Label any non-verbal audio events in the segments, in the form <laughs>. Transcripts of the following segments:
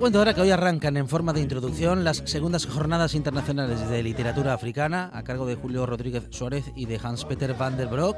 Cuento ahora que hoy arrancan en forma de introducción las segundas jornadas internacionales de literatura africana a cargo de Julio Rodríguez Suárez y de Hans-Peter van der Broek.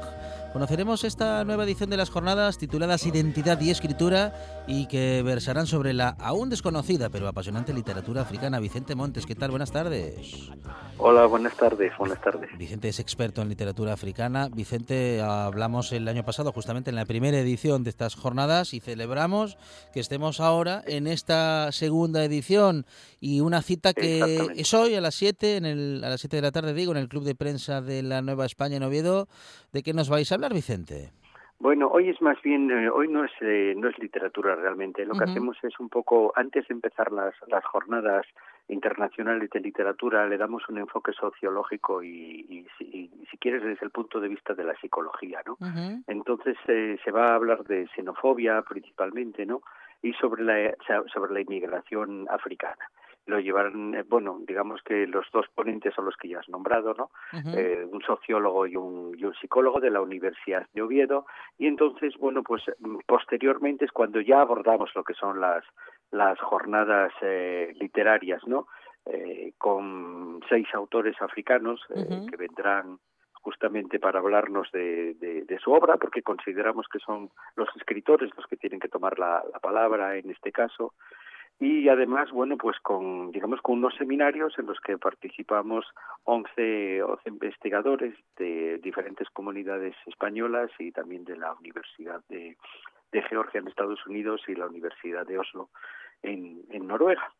Conoceremos esta nueva edición de las jornadas tituladas Identidad y Escritura y que versarán sobre la aún desconocida pero apasionante literatura africana. Vicente Montes, ¿qué tal? Buenas tardes. Hola, buenas tardes, buenas tardes. Vicente es experto en literatura africana. Vicente, hablamos el año pasado justamente en la primera edición de estas jornadas y celebramos que estemos ahora en esta segunda edición y una cita que es hoy a las 7 en el, a las 7 de la tarde digo en el Club de Prensa de la Nueva España en Oviedo. ¿De qué nos vais a hablar, Vicente? Bueno, hoy es más bien, eh, hoy no es eh, no es literatura realmente. Lo que hacemos es un poco antes de empezar las las jornadas internacionales de literatura le damos un enfoque sociológico y, y, si quieres desde el punto de vista de la psicología, ¿no? Entonces eh, se va a hablar de xenofobia principalmente, ¿no? Y sobre la sobre la inmigración africana lo llevaron, eh, bueno, digamos que los dos ponentes son los que ya has nombrado, ¿no? eh, un sociólogo y un, y un psicólogo de la Universidad de Oviedo, y entonces, bueno, pues mm, posteriormente es cuando ya abordamos lo que son las, las jornadas eh, literarias, ¿no? Eh, con seis autores africanos eh, que vendrán justamente para hablarnos de, de, de, su obra, porque consideramos que son los escritores los que tienen que tomar la, la palabra en este caso, y además, bueno, pues con, digamos, con unos seminarios en los que participamos 11, 11 investigadores de diferentes comunidades españolas y también de la Universidad de, Georgia en Estados Unidos y la Universidad de Oslo en Noruega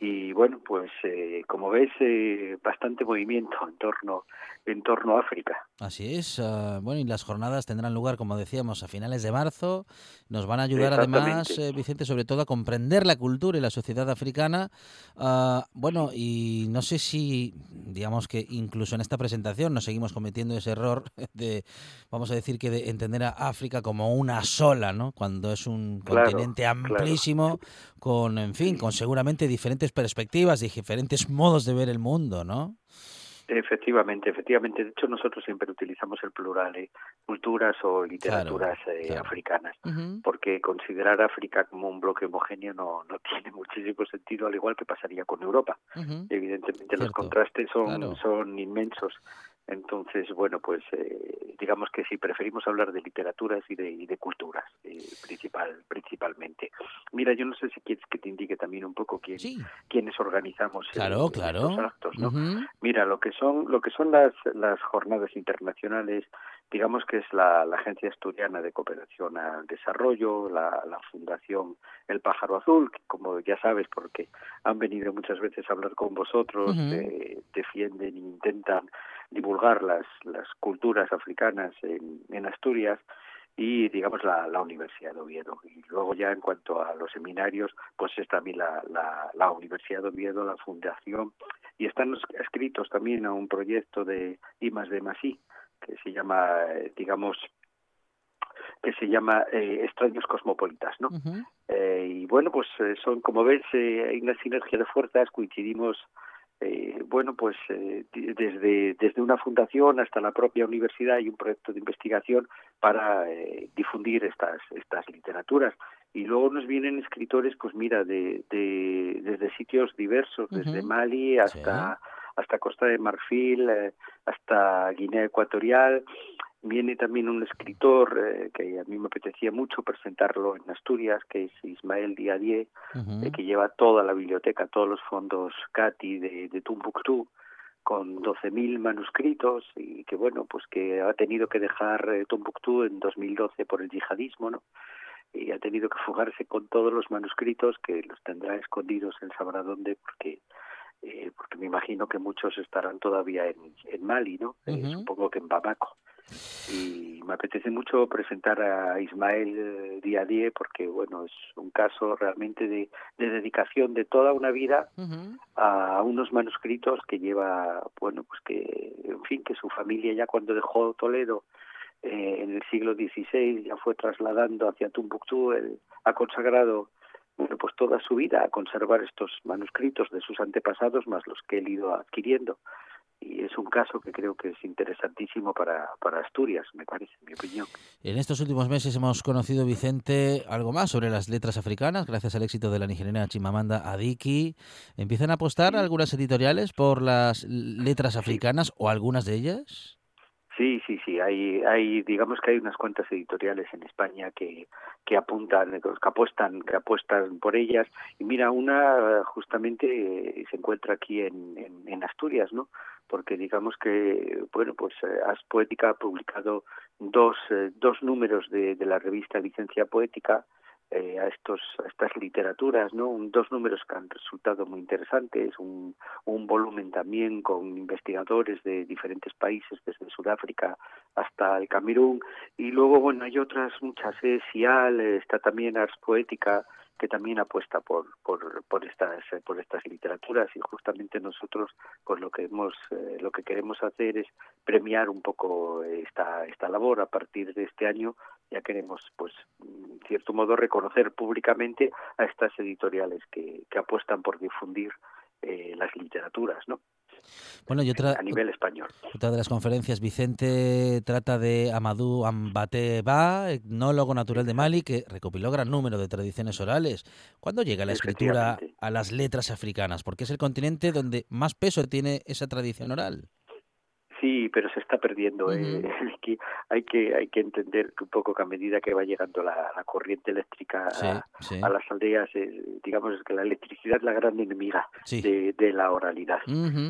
y bueno pues eh, como ves eh, bastante movimiento en torno en torno a África. Así es uh, bueno y las jornadas tendrán lugar como decíamos a finales de marzo. Nos van a ayudar además eh, Vicente sobre todo a comprender la cultura y la sociedad africana. Uh, bueno y no sé si digamos que incluso en esta presentación nos seguimos cometiendo ese error <laughs> de vamos a decir que de entender a África como una sola no cuando es un claro, continente amplísimo claro. con en fin con seguramente diferentes perspectivas y diferentes modos de ver el mundo, ¿no? Efectivamente, efectivamente. De hecho, nosotros siempre utilizamos el plural, ¿eh? culturas o literaturas claro, eh, claro. africanas, Uh -huh. porque considerar África como un bloque homogéneo no, no <laughs> tiene muchísimo sentido, al igual que pasaría con Europa. Uh -huh. Evidentemente, Cierto. los contrastes son, Claro. son inmensos. Entonces, bueno, pues eh, digamos que sí, preferimos hablar de literaturas y de, y de culturas, eh, principal, principalmente. Mira, yo no sé si quieres que te indique también un poco quién, Sí, quiénes organizamos eh, claro, claro. estos actos, ¿no? Mira, lo que son lo que son las las jornadas internacionales, digamos que es la, la Agencia Asturiana de Cooperación al Desarrollo, la, la Fundación El Pájaro Azul, que como ya sabes, porque han venido muchas veces a hablar con vosotros, eh, defienden e intentan divulgar las las culturas africanas en, en Asturias y digamos la, la Universidad de Oviedo. Y luego ya en cuanto a los seminarios, pues es también la, la, la Universidad de Oviedo, la Fundación, y están escritos también a un proyecto de I más de Masí, que se llama, eh, digamos, que se llama eh, Extraños Cosmopolitas, ¿no? Eh, y bueno, pues son, como ves, eh, hay una sinergia de fuerzas, coincidimos eh, bueno, pues eh, desde, desde una fundación hasta la propia universidad hay un proyecto de investigación para eh, difundir estas, estas literaturas. Y luego nos vienen escritores, pues mira, de, de desde sitios diversos, desde Mali hasta, hasta Costa de Marfil, hasta Guinea Ecuatorial, Viene también un escritor eh, que a mí me apetecía mucho presentarlo en Asturias, que es Ismael Diadie, eh, que lleva toda la biblioteca, todos los fondos CATI de, de Tumbuctú, con 12.000 manuscritos y que, bueno, pues que ha tenido que dejar eh, Tumbuctú en 2012 por el yihadismo, ¿no? Y ha tenido que fugarse con todos los manuscritos que los tendrá escondidos en sabrá dónde, porque porque me imagino que muchos estarán todavía en, en Mali, ¿no? supongo que en Bamako y me apetece mucho presentar a Ismael eh, día a día porque bueno es un caso realmente de, dedicación de toda una vida a unos manuscritos que lleva bueno pues que en fin que su familia ya cuando dejó Toledo eh, en el siglo XVI ya fue trasladando hacia Tumbuctú el, ha consagrado bueno, pues toda su vida a conservar estos manuscritos de sus antepasados más los que él ido adquiriendo y es un caso que creo que es interesantísimo para, para Asturias, me parece, en mi opinión. En estos últimos meses hemos conocido, Vicente, algo más sobre las letras africanas, gracias al éxito de la nigeriana Chimamanda Adiki. ¿Empiezan a apostar algunas editoriales por las letras africanas o algunas de ellas? Sí, sí, sí. Hay, hay, digamos que hay unas cuantas editoriales en España que, que apuntan, que apuestan, que apuestan por ellas. Y mira, una justamente se encuentra aquí en, en Asturias, ¿no? porque digamos que, bueno, pues eh, As Poética ha publicado dos, eh, dos números de, de la revista Licencia Poética eh, a estos a estas literaturas no dos números que han resultado muy interesantes un, un volumen también con investigadores de diferentes países desde Sudáfrica hasta el Camerún. Y luego bueno hay otras muchas eh, Sial está también Ars Poética que también apuesta por, por, por estas por estas literaturas. Y justamente nosotros pues lo que hemos eh, lo que queremos hacer es premiar un poco esta esta labor. A partir de este año ya queremos pues en cierto modo reconocer públicamente a estas editoriales que, que apuestan por difundir eh, las literaturas no bueno, y otra, a nivel español. Otra de las conferencias, Vicente trata de Amadou Ambateba, etnólogo natural de Mali, que recopiló gran número de tradiciones orales. ¿Cuándo llega la escritura a las letras africanas? Porque es el continente donde más peso tiene esa tradición oral. Sí, pero se está perdiendo. eh, <laughs> hay que hay que entender que un poco que a medida que va llegando la, la corriente eléctrica a, las aldeas, eh, digamos que la electricidad es la gran enemiga de, de, la oralidad.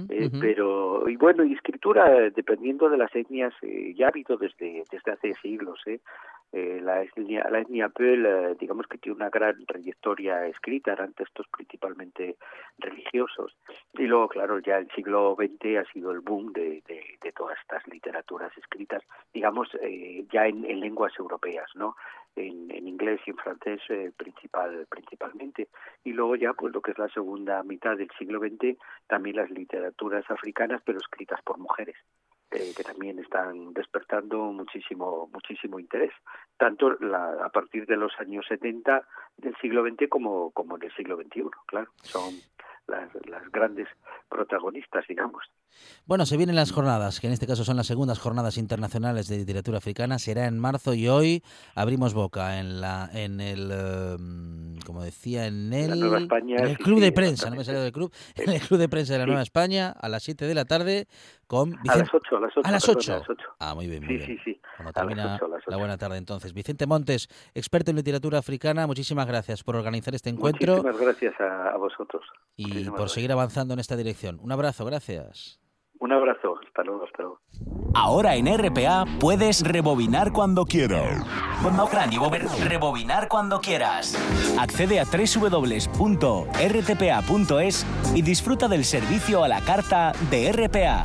eh, Pero y bueno, y escritura dependiendo de las etnias eh, ya ha habido desde desde hace siglos. Eh. Eh, la etnia, la etnia Peul, eh, digamos que tiene una gran trayectoria escrita, eran textos principalmente religiosos. Y luego, claro, ya el siglo XX ha sido el boom de, todas estas literaturas escritas, digamos, eh, ya en, en, lenguas europeas, ¿no? En, en inglés y en francés eh, principal, principalmente. Y luego ya, pues lo que es la segunda mitad del siglo XX, también las literaturas africanas, pero escritas por mujeres eh, que también están despertando muchísimo muchísimo interés tanto la, a partir de los años 70 del siglo XX como como en el siglo XXI claro son las, las grandes protagonistas, digamos. Bueno, se vienen las jornadas, que en este caso son las segundas jornadas internacionales de literatura africana. Será en marzo y hoy abrimos boca en la en el, um, como decía, en el, en el sí, club sí, de prensa, no me salió del club, en el club de prensa de la Nueva España a las 7 de la tarde con Vicente... A las 8, a las 8. A las 8. A las 8. Ah, muy bien, muy sí, bien. Sí, sí, Cuando termina 8, la buena tarde entonces. Vicente Montes, experto en literatura africana, muchísimas gracias por organizar este encuentro. Muchísimas gracias a, a vosotros. Y muchísimas por seguir avanzando en esta dirección. Un abrazo, gracias. Un abrazo, hasta luego, hasta luego. Ahora en RPA puedes rebobinar cuando quieras. Rebobinar cuando quieras. Accede a www.rtpa.es y disfruta del servicio a la carta de RPA.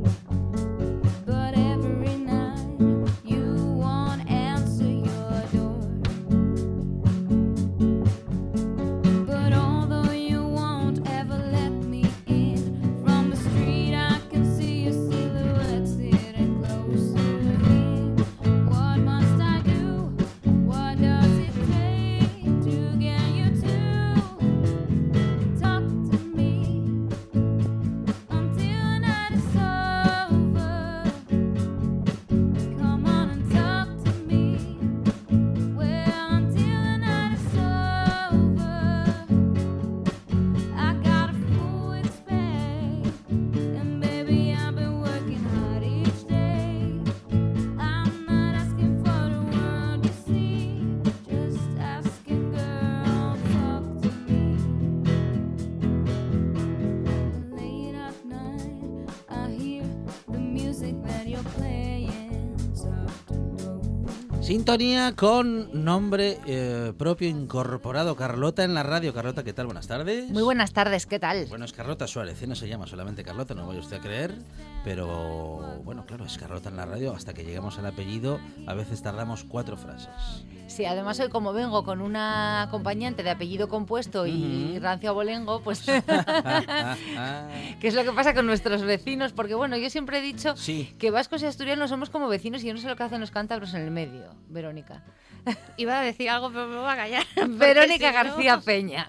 Sintonía con nombre eh, propio incorporado. Carlota en la radio. Carlota, ¿qué tal? Buenas tardes. Muy buenas tardes, ¿qué tal? Bueno, es Carlota Suárez, ¿eh? no se llama solamente Carlota, no vaya usted a creer. Pero bueno, claro, es Carlota en la radio. Hasta que llegamos al apellido, a veces tardamos cuatro frases. Sí, además hoy como vengo con una acompañante de apellido compuesto y rancio abolengo, pues... <laughs> <laughs> ¿Qué es lo que pasa con nuestros vecinos? Porque bueno, yo siempre he dicho que vascos y asturianos somos como vecinos y yo no sé lo que hacen los cántabros en el medio, Verónica. Iba a decir algo, pero me voy a callar. <laughs> Verónica García Peña.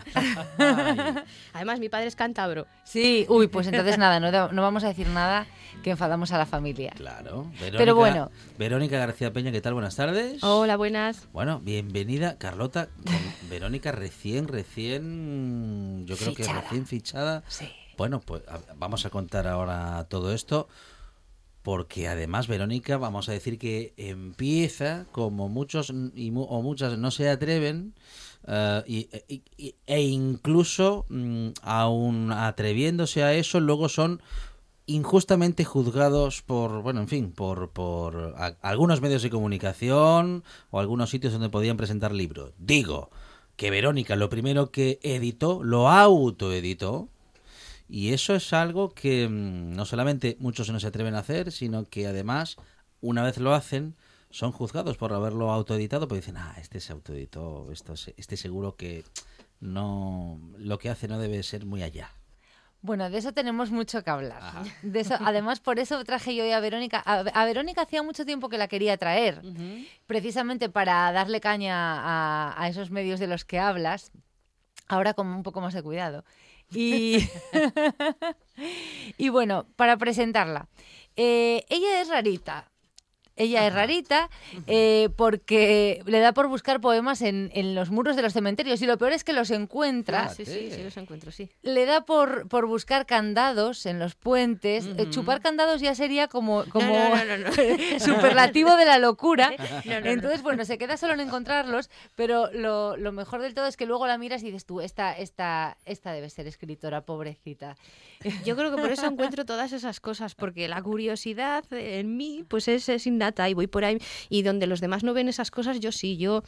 <laughs> Además, mi padre es cántabro. Sí, uy, pues entonces nada, no, vamos a decir nada que enfadamos a la familia. Claro. Verónica, pero bueno. Verónica García Peña, ¿qué tal? Buenas tardes. Hola, buenas. Bueno, bienvenida, Carlota. <laughs> Verónica recién, recién, yo creo que recién fichada. Sí. Bueno, pues vamos a contar ahora todo esto porque además Verónica, vamos a decir que empieza como muchos o muchas no se atreven eh, e incluso mm, aún atreviéndose a eso, luego son injustamente juzgados por, bueno, en fin, por, por algunos medios de comunicación o algunos sitios donde podían presentar libros. Digo que Verónica lo primero que editó, lo autoeditó, y eso es algo que mm, no solamente muchos no se atreven a hacer, sino que además, una vez lo hacen, son juzgados por haberlo autoeditado, porque dicen, ah, este se autoeditó, esto, este seguro que no lo que hace no debe ser muy allá. Bueno, de eso tenemos mucho que hablar. De eso, además, por eso traje yo hoy a Verónica. A, Verónica hacía mucho tiempo que la quería traer, precisamente para darle caña a, a, esos medios de los que hablas, ahora con un poco más de cuidado. Y, <laughs> y bueno, para presentarla. Eh, ella es rarita, ella es rarita eh, porque le da por buscar poemas en, los muros de los cementerios y lo peor es que los encuentra. sí, sí, sí, los encuentro, sí. Le da por, por buscar candados en los puentes. Eh, chupar candados ya sería como, como <laughs> superlativo de la locura. <laughs> Entonces, bueno, se queda solo en encontrarlos, pero lo, lo, mejor del todo es que luego la miras y dices tú, esta, esta, esta debe ser escritora, pobrecita. Yo creo que por eso encuentro todas esas cosas, porque la curiosidad en mí pues es, es y voy por ahí y donde los demás no ven esas cosas, yo sí, yo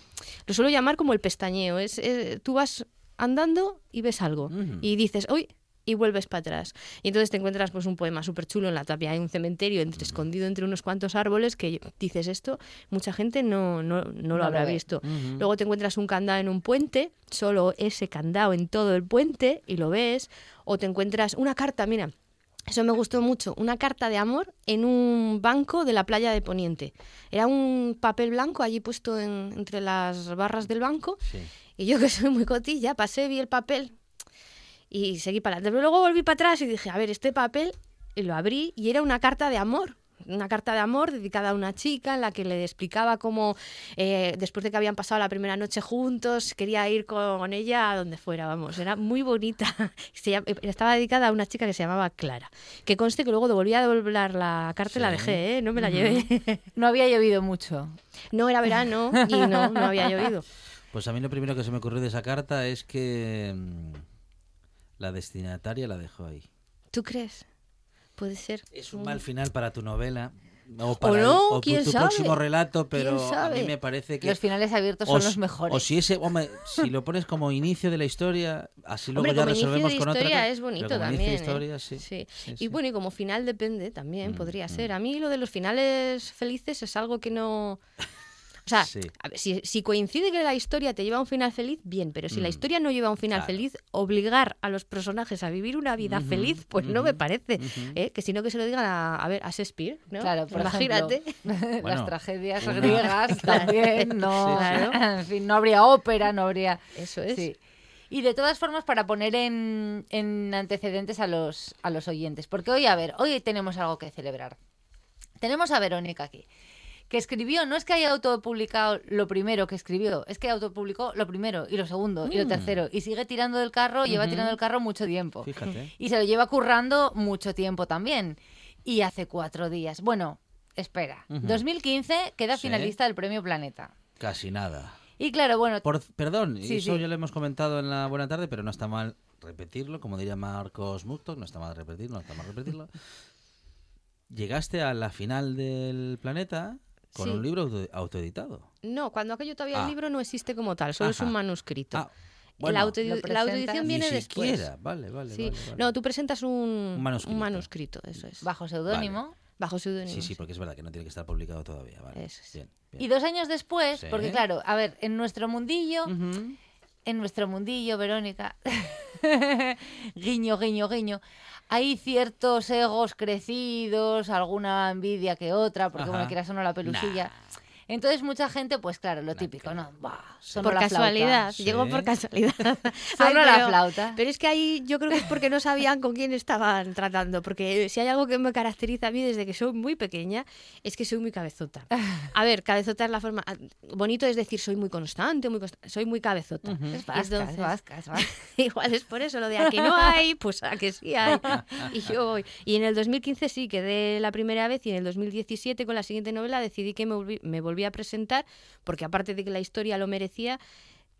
lo suelo llamar como el pestañeo, es, tú vas andando y ves algo y dices, uy, y vuelves para atrás. Y entonces te encuentras pues un poema súper chulo en la tapia, hay un cementerio entre, escondido entre unos cuantos árboles que dices esto, mucha gente no, no, no lo habrá visto. Luego te encuentras un candado en un puente, solo ese candado en todo el puente y lo ves, o te encuentras una carta, mira. Eso me gustó mucho, una carta de amor en un banco de la playa de Poniente. Era un papel blanco allí puesto entre las barras del banco. Y yo <laughs> que soy muy cotilla, pasé, vi el papel, y seguí para adelante. Pero luego volví para atrás y dije, a ver, este papel, y lo abrí y era una carta de amor. Una carta de amor dedicada a una chica en la que le explicaba cómo, eh, después de que habían pasado la primera noche juntos, quería ir con ella a donde fuera, vamos. Era muy bonita. <laughs> estaba dedicada a una chica que se llamaba Clara. Que conste que luego volví a devolver la carta y la dejé, ¿eh? no me la llevé. <laughs> No había llovido mucho. No era verano y no, no había llovido. <laughs> Pues a mí lo primero que se me ocurrió de esa carta es que mm, la destinataria la dejó ahí. ¿Tú crees? Puede ser. Es un mal final para tu novela. o, para no, o quién tu sabe. próximo relato, pero ¿Quién a mí me parece que Los finales abiertos o son los mejores. O si ese, hombre, si lo pones como inicio de la historia, así luego Hombre, ya resolvemos de con otra historia es bonito pero como también. Inicio de ¿eh? historia, sí. Sí. Sí, Y sí. bueno, y como final depende también, Mm, podría mm. ser. A mí lo de los finales felices es algo que no... <laughs> O sea, Sí. a ver, si, si coincide que la historia te lleva a un final feliz, bien, pero si la Mm. historia no lleva a un final Claro. feliz, obligar a los personajes a vivir una vida feliz, pues no me parece. ¿eh? Que si no que se lo digan a, a ver, a Shakespeare, ¿no? Claro, por Imagínate. ejemplo, <laughs> Bueno, las tragedias una- griegas <laughs> también, no, Sí, sí. <laughs> en fin, no habría ópera, no habría... Eso es. Sí. Y de todas formas, para poner en, en antecedentes a los, a los oyentes, porque hoy, a ver, hoy tenemos algo que celebrar. Tenemos a Verónica aquí, que escribió, no es que haya autopublicado lo primero que escribió, es que autopublicó lo primero y lo segundo y lo Mm. tercero, y sigue tirando del carro, lleva Ujú. tirando del carro mucho tiempo. Fíjate. Y se lo lleva currando mucho tiempo también. Y hace cuatro días. Bueno, espera. Ujú. 2015 queda Sí. finalista del Premio Planeta. Casi nada. Y claro, bueno, Por, perdón, Sí, eso sí. ya lo hemos comentado en la buena tarde, pero no está mal repetirlo, como diría Marcos Murtok, no está mal repetirlo, no está mal repetirlo. <laughs> Llegaste a la final del planeta con Sí. un libro auto- autoeditado. No, cuando aquello todavía el Ah. libro no existe como tal, solo es un manuscrito. Ah, la, autoedi- autoedición ni viene después. siquiera. Vale, vale, Sí. vale, vale. No, tú presentas un, Un manuscrito. manuscrito, eso es. bajo seudónimo. Bajo seudónimo. Sí, sí, porque es verdad que no tiene que estar publicado todavía. Vale. Eso es. Bien, bien. Y dos años después, Sí. porque claro, a ver, en nuestro mundillo, en nuestro mundillo, Verónica, <laughs> guiño, guiño, guiño, hay ciertos egos crecidos, alguna envidia que otra, porque Ajá. bueno, quieras o no la pelusilla. Entonces mucha gente, pues claro, lo típico, ¿no? Bah, sonó Por la flauta. casualidad, Sí. llegó por casualidad. <laughs> Ay, la flauta. Pero es que ahí yo creo que es porque no sabían con quién estaban tratando. Porque si hay algo que me caracteriza a mí desde que soy muy pequeña, es que soy muy cabezota. <laughs> A ver, cabezota es la forma. Bonito es decir, soy muy constante, muy consta- soy muy cabezota. Es vasca, es Entonces- vasca, es vasca. <laughs> Igual es por eso lo de a que no hay, pues a que sí hay. Y yo voy. Y en el 2015 sí quedé la primera vez y en el 2017 con la siguiente novela decidí que me volví, me volví a presentar porque aparte de que la historia lo merecía,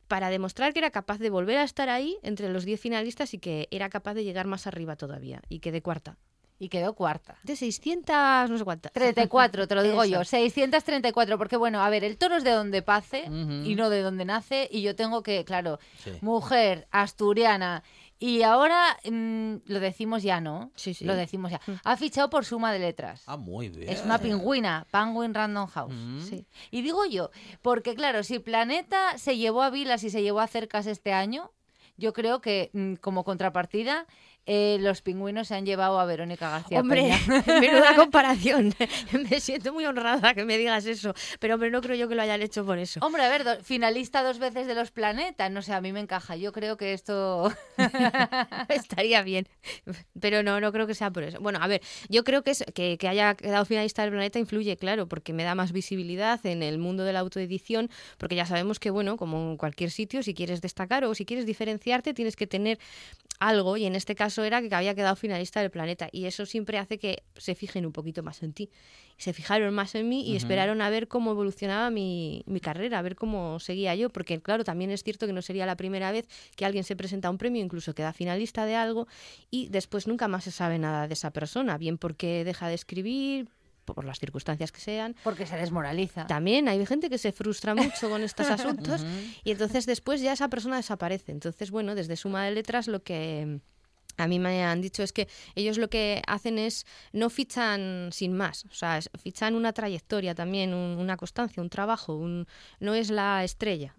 para demostrar que era capaz de volver a estar ahí entre los 10 finalistas y que era capaz de llegar más arriba todavía. Y quedé cuarta. Y quedó cuarta. De 600, no sé cuántas. 34, te lo digo yo, Eso. 634, porque bueno, a ver, el toro es de donde pace Ujú. y no de donde nace, y yo tengo que, claro, Sí. mujer, asturiana, y ahora mm, lo decimos ya, ¿no? Sí, sí. Lo decimos ya. Ha fichado por suma de letras. Ah, muy bien. Es una pingüina, Penguin Random House. Mm. Sí. Y digo yo, porque claro, si Planeta se llevó a Vilas y se llevó a Cercas este año, yo creo que mm, como contrapartida eh, los pingüinos se han llevado a Verónica García Hombre, Peña. <laughs> menuda <laughs> comparación. <laughs> me siento muy honrada que me digas eso. Pero hombre, no creo yo que lo hayan hecho por eso. Hombre, a ver, do- finalista dos veces de los planetas, no sé, a mí me encaja. Yo creo que esto... Estaría bien. Pero no, no creo que sea por eso. Bueno, a ver, yo creo que, es, que, que haya quedado finalista del planeta influye, claro, porque me da más visibilidad en el mundo de la autoedición, porque ya sabemos que, bueno, como en cualquier sitio, si quieres destacar o si quieres diferenciarte, tienes que tener algo, y en este caso era que había quedado finalista del planeta, y eso siempre hace que se fijen un poquito más en ti. Se fijaron más en mí y Ujú. esperaron a ver cómo evolucionaba mi, mi carrera, a ver cómo seguía yo, porque claro, también es cierto que no sería la primera vez que alguien se presenta a un premio, incluso queda finalista de algo, y después nunca más se sabe nada de esa persona, bien porque deja de escribir, por las circunstancias que sean. Porque se desmoraliza. También hay gente que se frustra mucho con estos <laughs> asuntos y entonces después ya esa persona desaparece. Entonces, bueno, desde Suma de Letras lo que a mí me han dicho es que ellos lo que hacen es no fichan sin más, o sea, fichan una trayectoria también, un- una constancia, un trabajo, un, no es la estrella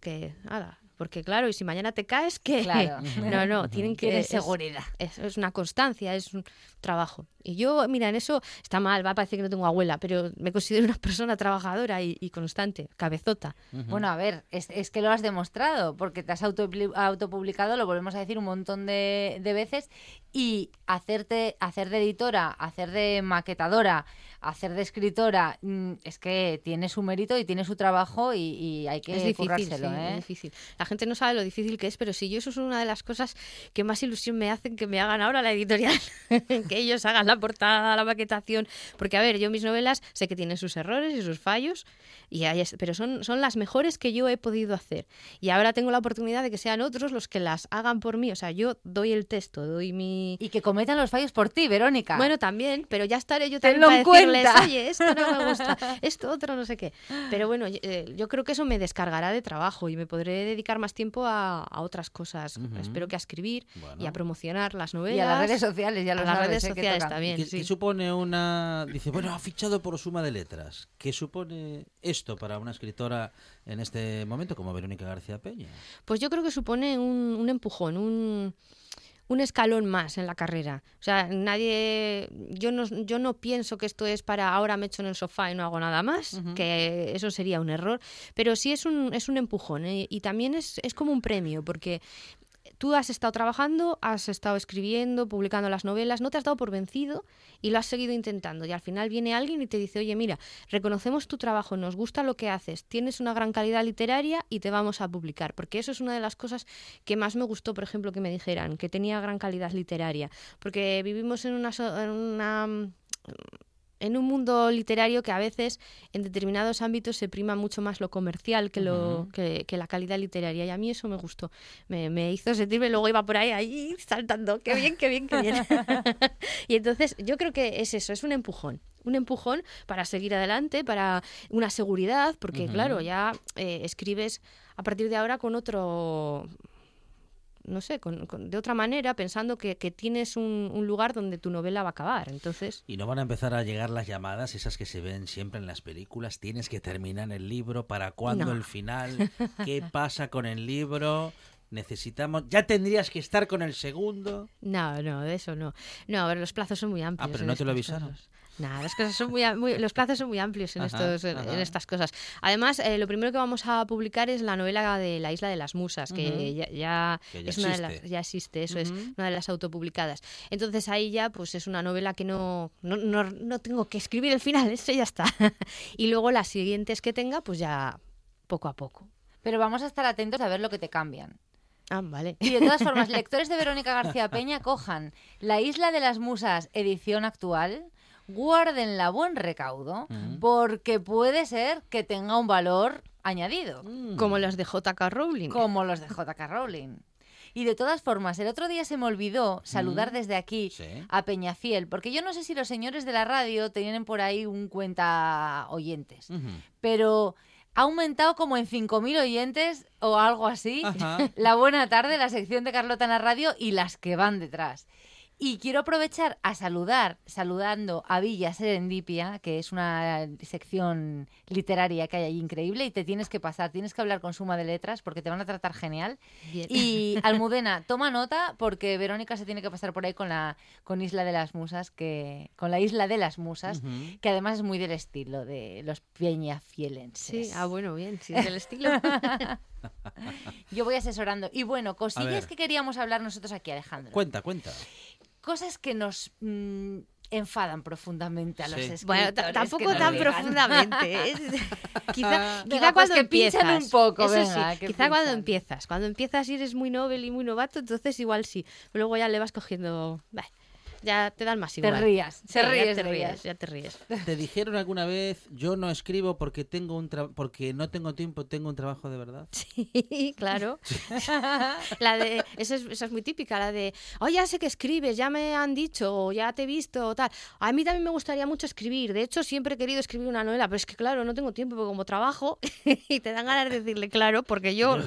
que nada, porque claro, y si mañana te caes, ¿qué? Claro. <laughs> No, no, tienen que seguridad. es, es una constancia, es un trabajo. Y yo, mira, en eso está mal, va a parecer que no tengo abuela, pero me considero una <laughs> persona trabajadora y, y constante, cabezota. Bueno, a ver, es, es que lo has demostrado, porque te has autopli- autopublicado, lo volvemos a decir un montón de, de veces, y hacerte, hacer de editora, hacer de maquetadora, hacer de escritora, mm, es que tiene su mérito y tiene su trabajo y, y hay que es difícil, currárselo, sí, ¿eh? es difícil. La la gente no sabe lo difícil que es, pero sí, yo eso es una de las cosas que más ilusión me hacen que me hagan ahora la editorial, <laughs> que ellos hagan la portada, la maquetación, porque a ver, yo mis novelas sé que tienen sus errores y sus fallos, y pero son, son las mejores que yo he podido hacer. Y ahora tengo la oportunidad de que sean otros los que las hagan por mí, o sea, yo doy el texto, doy mi... Y que cometan los fallos por ti, Verónica. Bueno, también, pero ya estaré yo también para decirles, oye, esto no me gusta, <laughs> esto otro no sé qué. Pero bueno, eh, yo creo que eso me descargará de trabajo y me podré dedicar más tiempo a, otras cosas. Espero que a escribir y a promocionar las novelas. Y a las redes sociales, ya a las redes ¿eh? sociales también. ¿Qué, supone una...? Dice, bueno, ha fichado por suma de letras. ¿Qué supone esto para una escritora en este momento como Verónica García Peña? Pues yo creo que supone un, un empujón, un un escalón más en la carrera. O sea, nadie, yo no, yo no pienso que esto es para ahora me echo en el sofá y no hago nada más, que eso sería un error, pero sí es un, es un empujón ¿eh? y también es, es como un premio, porque tú has estado trabajando, has estado escribiendo, publicando las novelas, no te has dado por vencido y lo has seguido intentando. Y al final viene alguien y te dice, oye, mira, reconocemos tu trabajo, nos gusta lo que haces, tienes una gran calidad literaria y te vamos a publicar. Porque eso es una de las cosas que más me gustó, por ejemplo, que me dijeran, que tenía gran calidad literaria. Porque vivimos en una... En una en un mundo literario que a veces en determinados ámbitos se prima mucho más lo comercial que, lo, que, la calidad literaria. Y a mí eso me gustó. Me, me, hizo sentirme, luego iba por ahí, ahí saltando. Qué bien, qué bien, qué bien. <laughs> <laughs> y entonces yo creo que es eso, es un empujón. Un empujón para seguir adelante, para una seguridad, porque claro, ya eh, escribes a partir de ahora con otro no sé, de otra manera, pensando que, tienes un, lugar donde tu novela va a acabar. Entonces... Y no van a empezar a llegar las llamadas, esas que se ven siempre en las películas. Tienes que terminar el libro, ¿para cuándo el final? <laughs> ¿Qué pasa con el libro? necesitamos ya tendrías que estar con el segundo no no de eso no no a ver los plazos son muy amplios ah pero no te lo avisaron Nada, las cosas son muy, los plazos son muy amplios en, estos, en, estas cosas. Además, eh, lo primero que vamos a publicar es la novela de La Isla de las Musas, que ya, es una de las, ya existe, eso es una de las autopublicadas. Entonces ahí ya pues es una novela que no, no, no, tengo que escribir el final, <laughs> eso ya está. y luego las siguientes que tenga, pues ya poco a poco. Pero vamos a estar atentos a ver lo que te cambian. Ah, vale. Y de todas formas, <laughs> lectores de Verónica García Peña cojan La Isla de las Musas, edición actual, guárdenla buen recaudo, mm. porque puede ser que tenga un valor añadido. Mm. Como los de JK Rowling. Como los de JK Rowling. Y de todas formas, el otro día se me olvidó saludar mm. desde aquí a Peñafiel, porque yo no sé si los señores de la radio tienen por ahí un cuenta oyentes, pero ha aumentado como en 5.000 oyentes o algo así <laughs> la buena tarde, la sección de Carlota en la radio y las que van detrás. Y quiero aprovechar a saludar, saludando a Villa Serendipia, que es una sección literaria que hay ahí increíble y te tienes que pasar, tienes que hablar con Suma de Letras porque te van a tratar genial. Y Almudena, toma nota porque Verónica se tiene que pasar por ahí con la con Isla de las Musas, que con la Isla de las Musas, que además es muy del estilo de los peñafielenses. Sí, ah bueno, bien, sí, del estilo. <laughs> Yo voy asesorando. Y bueno, cosillas que queríamos hablar nosotros aquí, Alejandro. Cuenta, cuenta cosas que nos mm, enfadan profundamente a los escritores. Bueno, tampoco tan profundamente. ¿eh? <laughs> quizá, quizá pues cuando empiezas. un poco, quizá cuando empiezas. Cuando empiezas y eres muy novel y muy novato, entonces igual sí. Luego ya le vas cogiendo ya te dan más igual. Te rías, se ríes, ya te ríes, ya te ríes. ¿Te dijeron alguna vez, yo no escribo porque tengo un porque no tengo tiempo, tengo un trabajo de verdad? <laughs> Sí, claro. <laughs> <laughs> la de, esa es, esa es muy típica, la de, oh, ya sé que escribes, ya me han dicho, o ya te he visto, o tal. A mí también me gustaría mucho escribir. De hecho, siempre he querido escribir una novela, pero es que, claro, no tengo tiempo, porque como trabajo, y te dan ganas de decirle, claro, porque yo,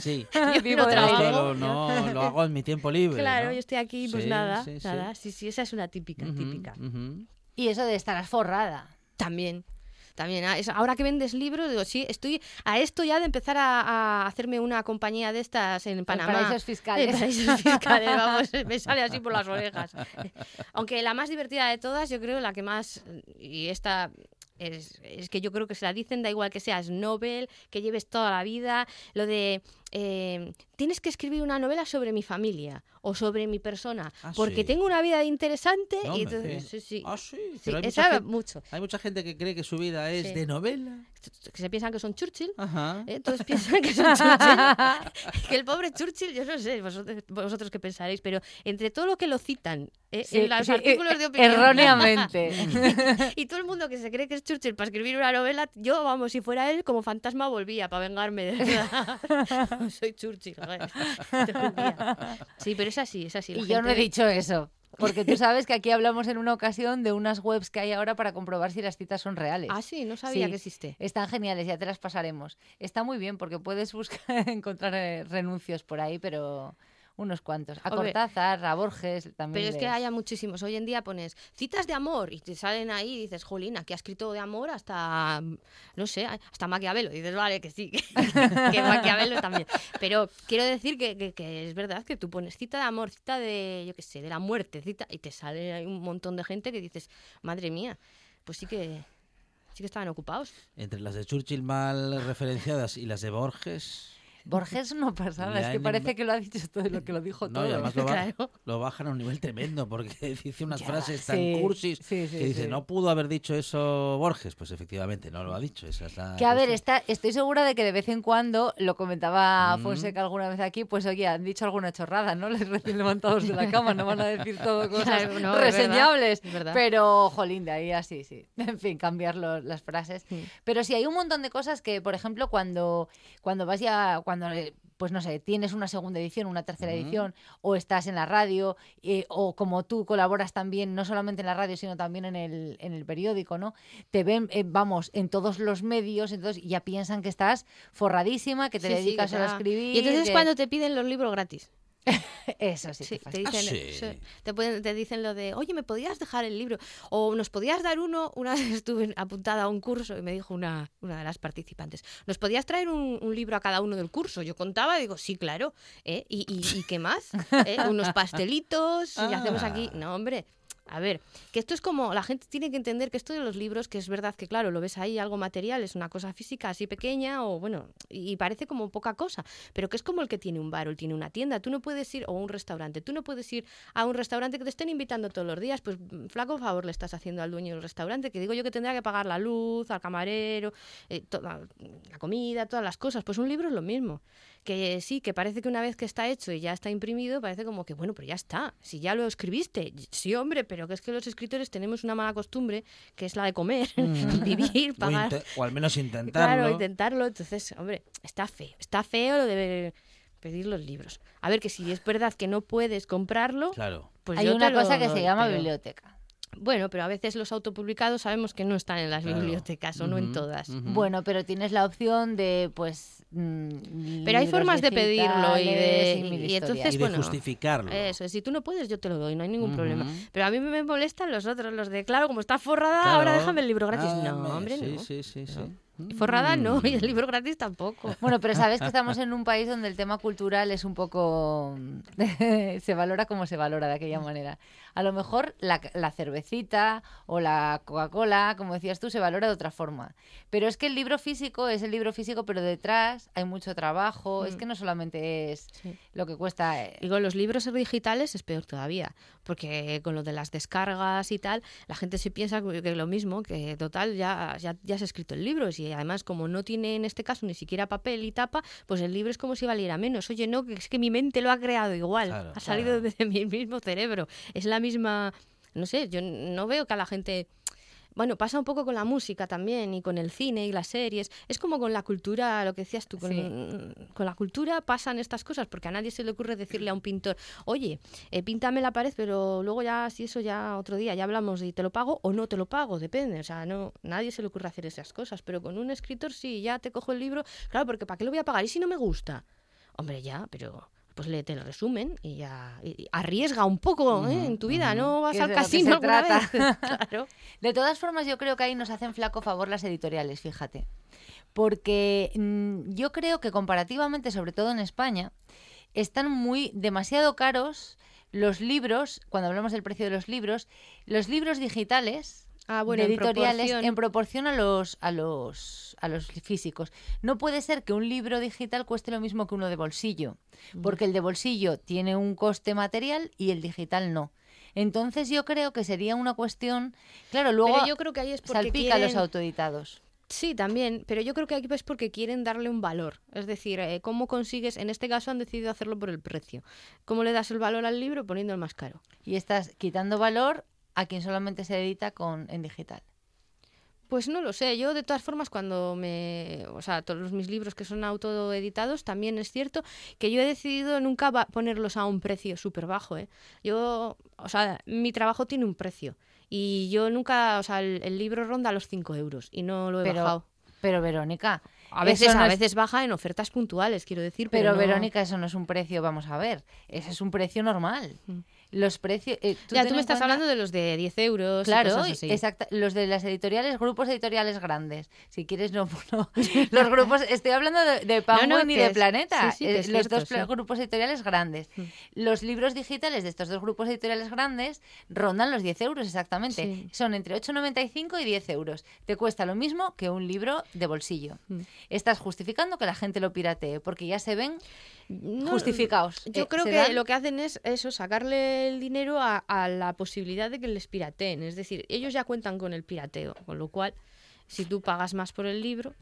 sí, yo vivo trabajo. No, lo hago en mi tiempo libre. Claro, yo estoy aquí, pues nada, nada, sí, sí, esa es una típica, típica. Y eso de estar forrada. También. También, ah, ahora que vendes libros, digo, sí, estoy a esto ya de empezar a, hacerme una compañía de estas en Panamá. En paraísos fiscales. paraísos fiscales, vamos, me <laughs> sale así por las orejas. <laughs> Aunque la más divertida de todas, yo creo la que más, y esta es, que yo creo que se la dicen, da igual que seas Nobel, que lleves toda la vida, lo de eh, tienes que escribir una novela sobre mi familia o sobre mi persona, Ah, porque sí. tengo una vida interesante No y entonces, sí, sí. Ah, sí. Pero hay mucha, gente, mucho. hay mucha gente que cree que su vida es Sí. de novela. Que se piensan que son Churchill. Ajá. ¿eh? Todos piensan que son Churchill. <laughs> <laughs> que el pobre Churchill, yo no sé, vosotros, vosotros qué pensaréis, pero entre todo lo que lo citan ¿eh? Sí, en los sí, artículos eh, de opinión. Erróneamente. <laughs> y todo el mundo que se cree que es Churchill para escribir una novela, yo, vamos, si fuera él, como fantasma volvía para vengarme. de verdad. <laughs> Soy Churchill. <laughs> Sí, pero es así, es así. la Y yo no he dicho eso. Porque tú sabes que aquí hablamos en una ocasión de unas webs que hay ahora para comprobar si las citas son reales. Ah, sí, no sabía Sí. que existe. Están geniales, ya te las pasaremos. Está muy bien porque puedes buscar <laughs> encontrar eh, renuncios por ahí, pero unos cuantos. A Hombre, Cortázar, a Borges también. Pero es que haya muchísimos. Hoy en día pones citas de amor y te salen ahí y dices, Jolín, aquí ha escrito de amor hasta, no sé, hasta Maquiavelo. Y dices, vale, que sí, <laughs> que Maquiavelo también. Pero quiero decir que, que- que es verdad que tú pones cita de amor, cita de, yo qué sé, de la muerte, cita, y te sale ahí un montón de gente que dices, madre mía, pues sí que, sí que estaban ocupados. Entre las de Churchill mal referenciadas y las de Borges. Borges no pasaba, Le es que parece que lo ha dicho todo lo que lo dijo No, todo. y además <laughs> lo, ba- Claro. lo bajan a un nivel tremendo porque <laughs> dice unas Ya, frases tan sí, cursis sí, sí, que dice, no pudo haber dicho eso Borges. Pues efectivamente, no lo ha dicho. Esa es la Que a ver, está, estoy segura de que de vez en cuando, lo comentaba Mm. Fonseca alguna vez aquí, pues oye, han dicho alguna chorrada, ¿no? Les recién levantados de la cama, no van a decir todo <laughs> cosas no, es verdad, reseñables. es verdad. Pero, jolín, de ahí así, sí. En fin, cambiar lo- las frases. Sí. Pero sí, hay un montón de cosas que, por ejemplo, cuando, cuando vas ya, cuando, eh, pues no sé, tienes una segunda edición, una tercera edición, o estás en la radio, eh, o como tú colaboras también, no solamente en la radio, sino también en el, en el periódico, ¿no? Te ven, eh, vamos, en todos los medios, entonces ya piensan que estás forradísima, que te Sí, sí, dedicas que a escribir. Y entonces que- es cuando te piden los libros gratis. <laughs> Eso sí, Sí, te te fastidia. dicen, Ah, sí. te, pueden- te dicen lo de, oye, ¿me podías dejar el libro? O nos podías dar uno, una <laughs> vez estuve apuntada a un curso y me dijo una, una de las participantes, ¿nos podías traer un, un libro a cada uno del curso? Yo contaba y digo, sí, claro. ¿eh? ¿Y, y, y qué más? ¿Eh? <laughs> Unos pastelitos, y hacemos aquí... Ah. No, hombre, a ver, que esto es como, la gente tiene que entender que esto de los libros, que es verdad que claro, lo ves ahí algo material, es una cosa física así pequeña o bueno, y parece como poca cosa, pero que es como el que tiene un bar o tiene una tienda, tú no puedes ir, o un restaurante, tú no puedes ir a un restaurante que te estén invitando todos los días, pues flaco favor le estás haciendo al dueño del restaurante, que digo yo que tendrá que pagar la luz, al camarero, eh, toda la comida, todas las cosas, pues un libro es lo mismo. Que sí, que parece que una vez que está hecho y ya está imprimido, parece como que, bueno, pero ya está. Si ya lo escribiste, sí, hombre, pero que es que los escritores tenemos una mala costumbre, que es la de comer, <laughs> vivir, O, pagar. inte- o al menos intentarlo. Claro, intentarlo. Entonces, hombre, está feo. Está feo lo de pedir los libros. A ver, que si es verdad que no puedes comprarlo, Claro. pues Hay yo una te lo cosa que se llama pero- biblioteca. Bueno, pero a veces los autopublicados sabemos que no están en las Claro. bibliotecas o no en todas. Bueno, pero tienes la opción de, pues. mm, Pero hay formas de pedirlo y de- y entonces, y de bueno, justificarlo. Eso, si tú no puedes, yo te lo doy, no hay ningún problema. Pero a mí me molestan los otros, los de, claro, como está forrada, ahora déjame el libro gratis. Ah, no, hombre, sí, no. Sí, sí, sí. Y forrada no, y el libro gratis tampoco. Bueno, pero sabes que <laughs> estamos en un país donde el tema cultural es un poco... <laughs> se valora como se valora de aquella manera. A lo mejor la, la cervecita o la Coca-Cola, como decías tú, se valora de otra forma. Pero es que el libro físico es el libro físico, pero detrás hay mucho trabajo. Es Mm. que no solamente es Sí. lo que cuesta... eh, Y con los libros digitales es peor todavía, porque con lo de las descargas y tal, la gente se piensa que lo mismo, que total, ya, ya, ya se ha escrito el libro, y además como no tiene en este caso ni siquiera papel y tapa, pues el libro es como si valiera menos. Oye, no, que es que mi mente lo ha creado igual, Claro, ha salido claro. <laughs> de mi mismo cerebro. Es la misma, no sé, yo no veo que a la gente... Bueno, pasa un poco con la música también y con el cine y las series. Es como con la cultura, lo que decías tú, con, Sí. con la cultura pasan estas cosas porque a nadie se le ocurre decirle a un pintor, oye, eh, píntame la pared, pero luego ya, si eso ya otro día, ya hablamos y te lo pago o no te lo pago, depende. O sea, no, nadie se le ocurre hacer esas cosas, pero con un escritor sí, ya te cojo el libro, claro, porque ¿para qué lo voy a pagar? ¿Y si no me gusta? Hombre, ya, pero pues léete el resumen y ya y- arriesga un poco ¿eh? en tu vida, no vas al de casino alguna trata. vez. <laughs> <laughs> claro. De todas formas, yo creo que ahí nos hacen flaco favor las editoriales, fíjate. Porque mm, yo creo que comparativamente, sobre todo en España, están muy demasiado caros los libros, cuando hablamos del precio de los libros, los libros digitales ah, bueno, de en editoriales proporción. en proporción a los, a los a los físicos. No puede ser que un libro digital cueste lo mismo que uno de bolsillo, porque el de bolsillo tiene un coste material y el digital no. Entonces yo creo que sería una cuestión, claro, luego Pero yo creo que ahí es porque salpica a los autoeditados. Sí, también, pero yo creo que aquí es porque quieren darle un valor. Es decir, eh, ¿cómo consigues? En este caso han decidido hacerlo por el precio. ¿Cómo le das el valor al libro? Poniendo el más caro. Y estás quitando valor a quien solamente se edita con en digital. Pues no lo sé. Yo, de todas formas, cuando me. O sea, todos mis libros que son autoeditados, también es cierto que yo he decidido nunca ponerlos a un precio súper bajo. ¿eh? Yo. O sea, mi trabajo tiene un precio. Y yo nunca. O sea, el, el libro ronda los 5 euros y no lo he Pero, bajado. pero Verónica, A veces, no a es- veces baja en ofertas puntuales, quiero decir. Pero, Pero, no- Verónica, eso no es un precio, vamos a ver. Eso es un precio normal. Los precios. eh, ya, tú me estás cuenta- hablando de los de 10 euros. y Claro, cosas así. exacta- los de las editoriales, grupos editoriales grandes. Si quieres, no, <laughs> no. <laughs> los grupos, estoy hablando de, de Penguin no, y de es- Planeta, sí, sí, eh, los cierto, dos. Mm. grupos editoriales grandes. Los libros digitales de estos dos grupos editoriales grandes rondan los 10 euros exactamente. Sí. Son entre 8,95 y 10 euros. Te cuesta lo mismo que un libro de bolsillo. Mm. Estás justificando que la gente lo piratee, porque ya se ven No, justificados. Yo Eh, creo que dan- lo que hacen es eso, sacarle el dinero a, a la posibilidad de que les pirateen. Es decir, ellos ya cuentan con el pirateo, con lo cual, si tú pagas más por el libro,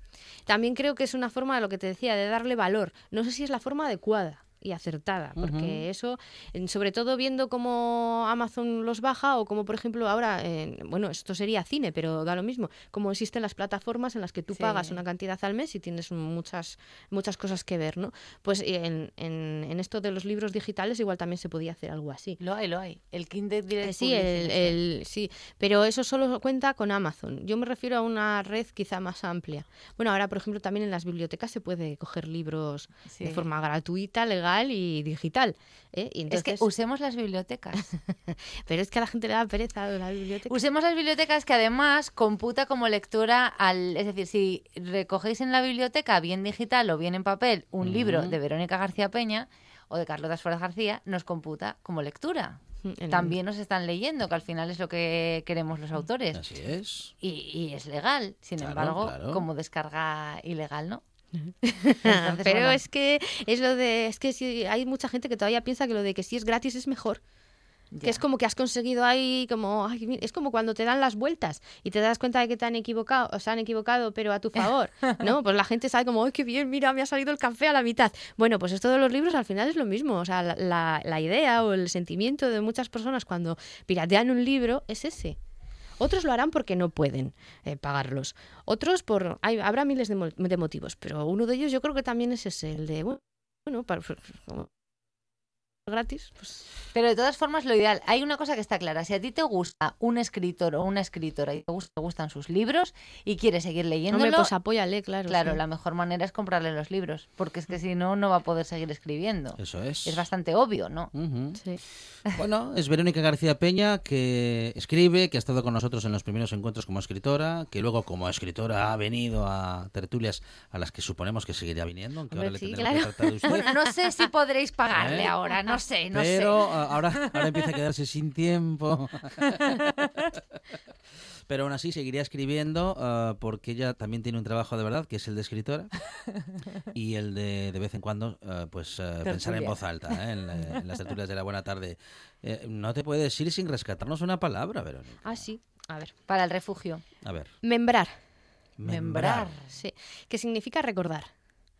también creo que es una forma de lo que te decía, de darle valor. No sé si es la forma adecuada y acertada, porque eso, en- sobre todo viendo cómo Amazon los baja o como por ejemplo ahora, en- bueno, esto sería cine, pero da lo mismo, como existen las plataformas en las que tú Sí. pagas una cantidad al mes y tienes muchas, muchas cosas que ver, ¿no? Pues en, en, en esto de los libros digitales igual también se podía hacer algo así. Lo hay, lo hay. El Kindle Direct Eh, Sí, el, sí, pero eso solo cuenta con Amazon. Yo me refiero a una red quizá más amplia. Bueno, ahora, por ejemplo, también en las bibliotecas se puede coger libros de forma gratuita, legal y digital. ¿eh? Y Es que usemos las bibliotecas. <laughs> Pero es que a la gente le da pereza la biblioteca. Usemos las bibliotecas que además computa como lectura al. Es decir, si recogéis en la biblioteca, bien digital o bien en papel, un libro de Verónica García Peña o de Carlota Suárez García, nos computa como lectura. En- También nos están leyendo, que al final es lo que queremos los autores. Así es. Y, y es legal. Sin Claro, embargo, claro. como descarga ilegal, ¿no? Pero bueno. es que es lo de es que si hay mucha gente que todavía piensa que lo de que si es gratis es mejor. Que es como que has conseguido ahí, como, ay, es como cuando te dan las vueltas y te das cuenta de que te han equivocado, o se han equivocado, pero a tu favor, <laughs> ¿no? Pues la gente sabe como, ay, qué bien, mira, me ha salido el café a la mitad. Bueno, pues esto de los libros al final es lo mismo, o sea, la, la- la idea o el sentimiento de muchas personas cuando piratean un libro es ese. Otros lo harán porque no pueden eh, pagarlos. Otros por... Hay, habrá miles de, de motivos, pero uno de ellos yo creo que también es ese, el de, bueno, para, gratis, pues... Pero de todas formas, lo ideal, hay una cosa que está clara. Si a ti te gusta un escritor o una escritora y te, gust- te gustan sus libros y quieres seguir leyéndolo, Hombre, pues apóyale, claro. claro, sí. la mejor manera es comprarle los libros, porque es que si no, no va a poder seguir escribiendo. Eso es. Es bastante obvio, ¿no? Sí. Bueno, es Verónica García Peña que escribe, que ha estado con nosotros en los primeros encuentros como escritora, que luego como escritora ha venido a tertulias a las que suponemos que seguirá viniendo, aunque Hombre, ahora sí, le tendremos claro. que tratar de usted. <laughs> Bueno, no sé si podréis pagarle ¿Eh? ahora, no sé, no Pero sé. ahora, ahora empieza a quedarse sin tiempo. <laughs> Pero aún así seguiría escribiendo ah, porque ella también tiene un trabajo de verdad, que es el de escritora. <laughs> Y el de de vez en cuando, ah, pues ah, pensar en voz alta, ¿eh? en, la- en las tertulias de la buena tarde. Eh, no te puedes ir sin rescatarnos una palabra, Verónica. Ah, sí. A ver. Para el refugio. A ver. Membrar. Membrar. Sí. Que significa recordar.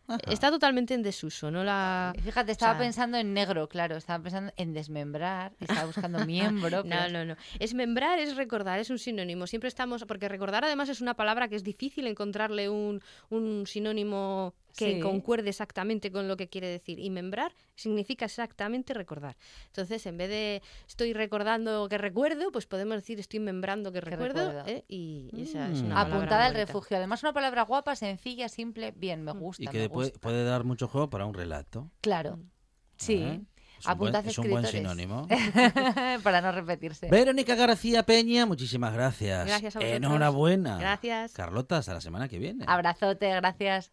Ajá. Está totalmente en desuso, no la... Fíjate, estaba sea- pensando en negro, claro, estaba pensando en desmembrar, estaba buscando <laughs> miembro. No, no, no. Es membrar, es recordar, es un sinónimo. Siempre estamos, porque recordar además es una palabra que es difícil encontrarle un, un sinónimo que Sí. concuerde exactamente con lo que quiere decir. Y membrar significa exactamente recordar. Entonces, en vez de estoy recordando que recuerdo, pues podemos decir estoy membrando que, Que recuerdo. recuerdo. ¿eh? Y esa es Mm. una Apuntada al refugio. Además, una palabra guapa, sencilla, simple, bien, me gusta. Y me que puede, gusta. puede dar mucho juego para un relato. Claro. Sí. ¿eh? Es un, buen, es un buen sinónimo. <laughs> Para no repetirse. Verónica García Peña, muchísimas gracias. Gracias a vosotros. Enhorabuena. Gracias. Carlota, hasta la semana que viene. Abrazote, gracias.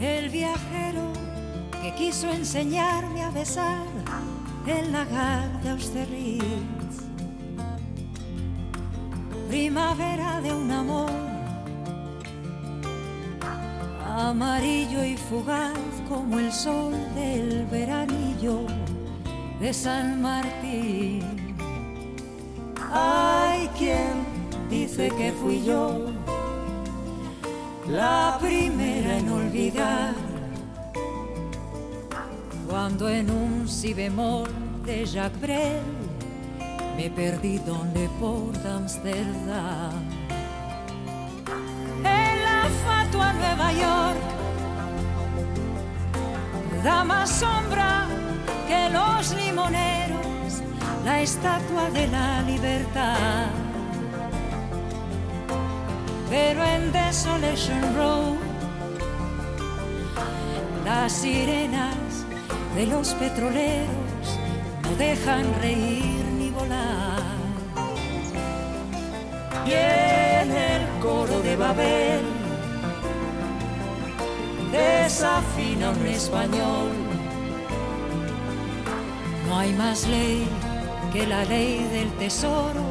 El viajero que quiso enseñarme a besar el lagar de Austerlitz. Primavera de un amor amarillo y fugaz como el sol del veranillo de San Martín. Hay quien dice que fui yo la primera en olvidar. Cuando en un si bemol de Jacques Brel me perdí donde por Amsterdam. En la fatua Nueva York da más sombra que los limoneros la estatua de la libertad pero en Desolation Road las sirenas de los petroleros no dejan reír ni volar. Y en el coro de Babel desafina un español. No hay más ley que la ley del tesoro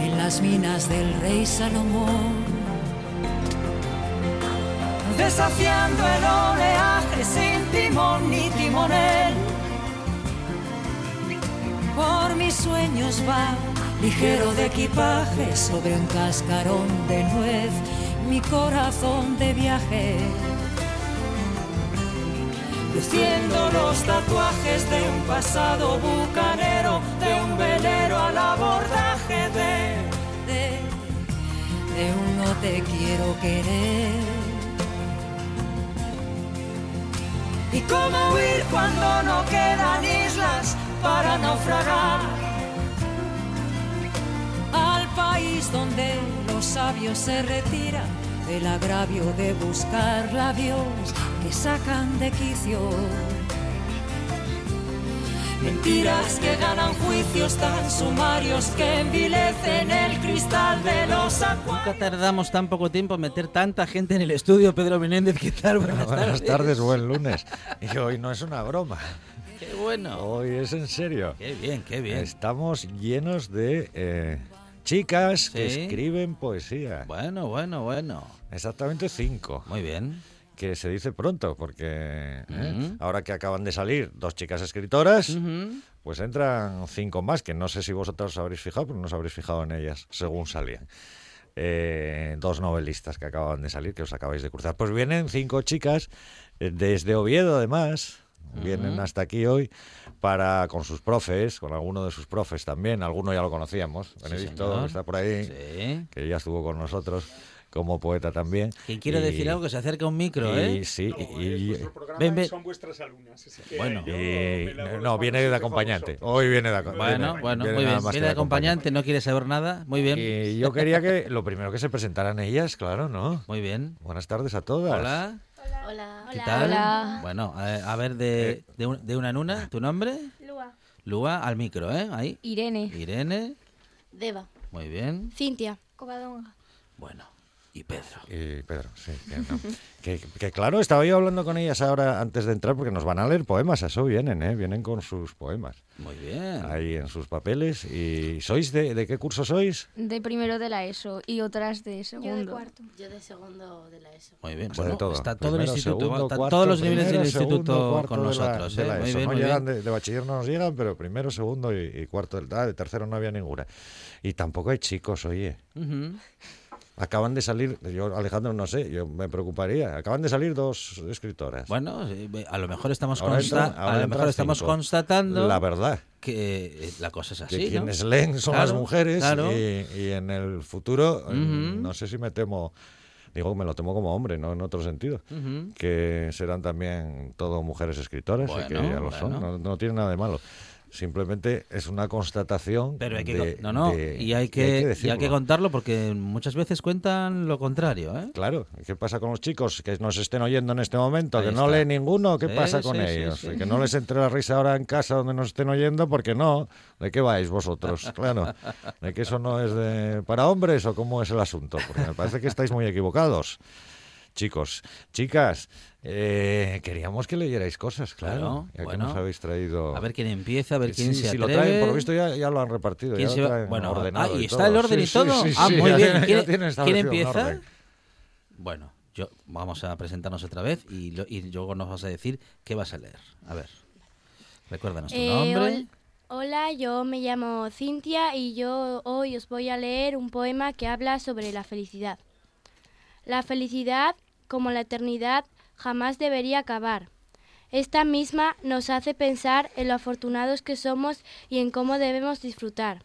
en las minas del rey Salomón. Desafiando el oleaje sin timón ni timonel. Por mis sueños va ligero de equipaje sobre un cascarón de nuez, mi corazón de viaje. Luciendo los tatuajes de un pasado bucanero, de un velero al abordaje de, de, de un no te quiero querer. ¿Y cómo huir cuando no quedan islas para naufragar? Al país donde los sabios se retiran del agravio de buscar labios que sacan de quicio. Mentiras que ganan juicios tan sumarios que envilecen el cristal de los acuarios. Nunca tardamos tan poco tiempo en meter tanta gente en el estudio. Pedro Menéndez, ¿qué tal? Buenas, Buenas tardes, buen <laughs> lunes. Y hoy no es una broma. Qué bueno. Hoy es en serio. Qué bien, qué bien. Estamos llenos de eh, chicas que escriben poesía. Bueno, bueno, bueno. Exactamente cinco. Muy bien. Que se dice pronto, porque ¿eh? Ujú. ahora que acaban de salir dos chicas escritoras, pues entran cinco más, que no sé si vosotros os habréis fijado, pero no os habréis fijado en ellas, según salían. Eh, dos novelistas que acaban de salir, que os acabáis de cruzar. Pues vienen cinco chicas eh, desde Oviedo, además. Vienen hasta aquí hoy para con sus profes, con alguno de sus profes también. Alguno ya lo conocíamos. Benedicto, que está por ahí, Sí. que ya estuvo con nosotros como poeta también. Quien quiere Y- decir algo que se acerca a un micro, y, ¿eh? Sí, y- y- Vuestro programa Ven, ven. son vuestras alumnas. así que Bueno. y- no, manos viene de acompañante. Hoy viene de acompañante. Bueno, bueno, muy bien. Viene de acompañante, no quiere saber nada. Muy bien. Y yo quería que lo primero que se presentaran ellas, claro, ¿no? Muy bien. Buenas tardes a todas. Hola. Hola. ¿Qué tal? Bueno, a, a ver, de, de, un- de una en una, ¿tu nombre? Lua. Lua, al micro, ¿eh? Ahí. Irene. Irene. Deva. Muy bien. Cintia. Covadonga. Bueno. Y Pedro. Y Pedro, sí. Que, no. <laughs> que, que claro, estaba yo hablando con ellas ahora antes de entrar porque nos van a leer poemas, a eso vienen, ¿eh? Vienen con sus poemas Muy bien. ahí en sus papeles. ¿Y sois de, de qué curso sois? De primero de la ESO y otras de segundo. Yo de cuarto. Yo de segundo de la ESO. Muy bien. Bueno, de todo. está todo el instituto, segundo, cuarto, todos los niveles primero, del segundo, instituto cuarto con de la- nosotros, de ¿eh? la Muy ESO. bien, no muy llegan bien. de, de bachiller no nos llegan, pero primero, segundo y, y cuarto. Ah, de tercero no había ninguna. Y tampoco hay chicos, oye. Ujú. Acaban de salir, yo Alejandro no sé, yo me preocuparía. Acaban de salir dos escritoras. Bueno, eh, a lo mejor estamos, consta a lo mejor estamos constatando la verdad que eh, la cosa es así. Que quienes leen son las mujeres y, en el futuro, no sé si me temo digo me lo temo como hombre, no en otro sentido, que serán también todo mujeres escritoras y que ya lo son, no, no tiene nada de malo. Simplemente es una constatación. Pero hay que, no, no, y hay que, hay que, contarlo porque muchas veces cuentan lo contrario. ¿eh? Claro, ¿qué pasa con los chicos que nos estén oyendo en este momento? que no lee ninguno, ¿qué pasa con ellos? que no les entre la risa ahora en casa donde nos estén oyendo, porque no. ¿De qué vais vosotros? <laughs> Claro, ¿de que eso no es de, para hombres o cómo es el asunto? Porque me parece que estáis muy equivocados chicos. Chicas, eh, queríamos que leyerais cosas, claro. ya que nos habéis traído. A ver quién empieza, a ver quién se atreve. Si lo traen, por lo visto ya, lo han repartido. Ya lo bueno, ordenado ah, y, está el orden y todo. ah, muy bien. ¿Quién, empieza? Bueno, yo vamos a presentarnos otra vez y, luego nos vas a decir qué vas a leer. A ver, recuérdanos tu eh, nombre. Hola, yo me llamo Cintia y yo hoy os voy a leer un poema que habla sobre la felicidad. La felicidad como la eternidad, jamás debería acabar. Esta misma nos hace pensar en lo afortunados que somos y en cómo debemos disfrutar.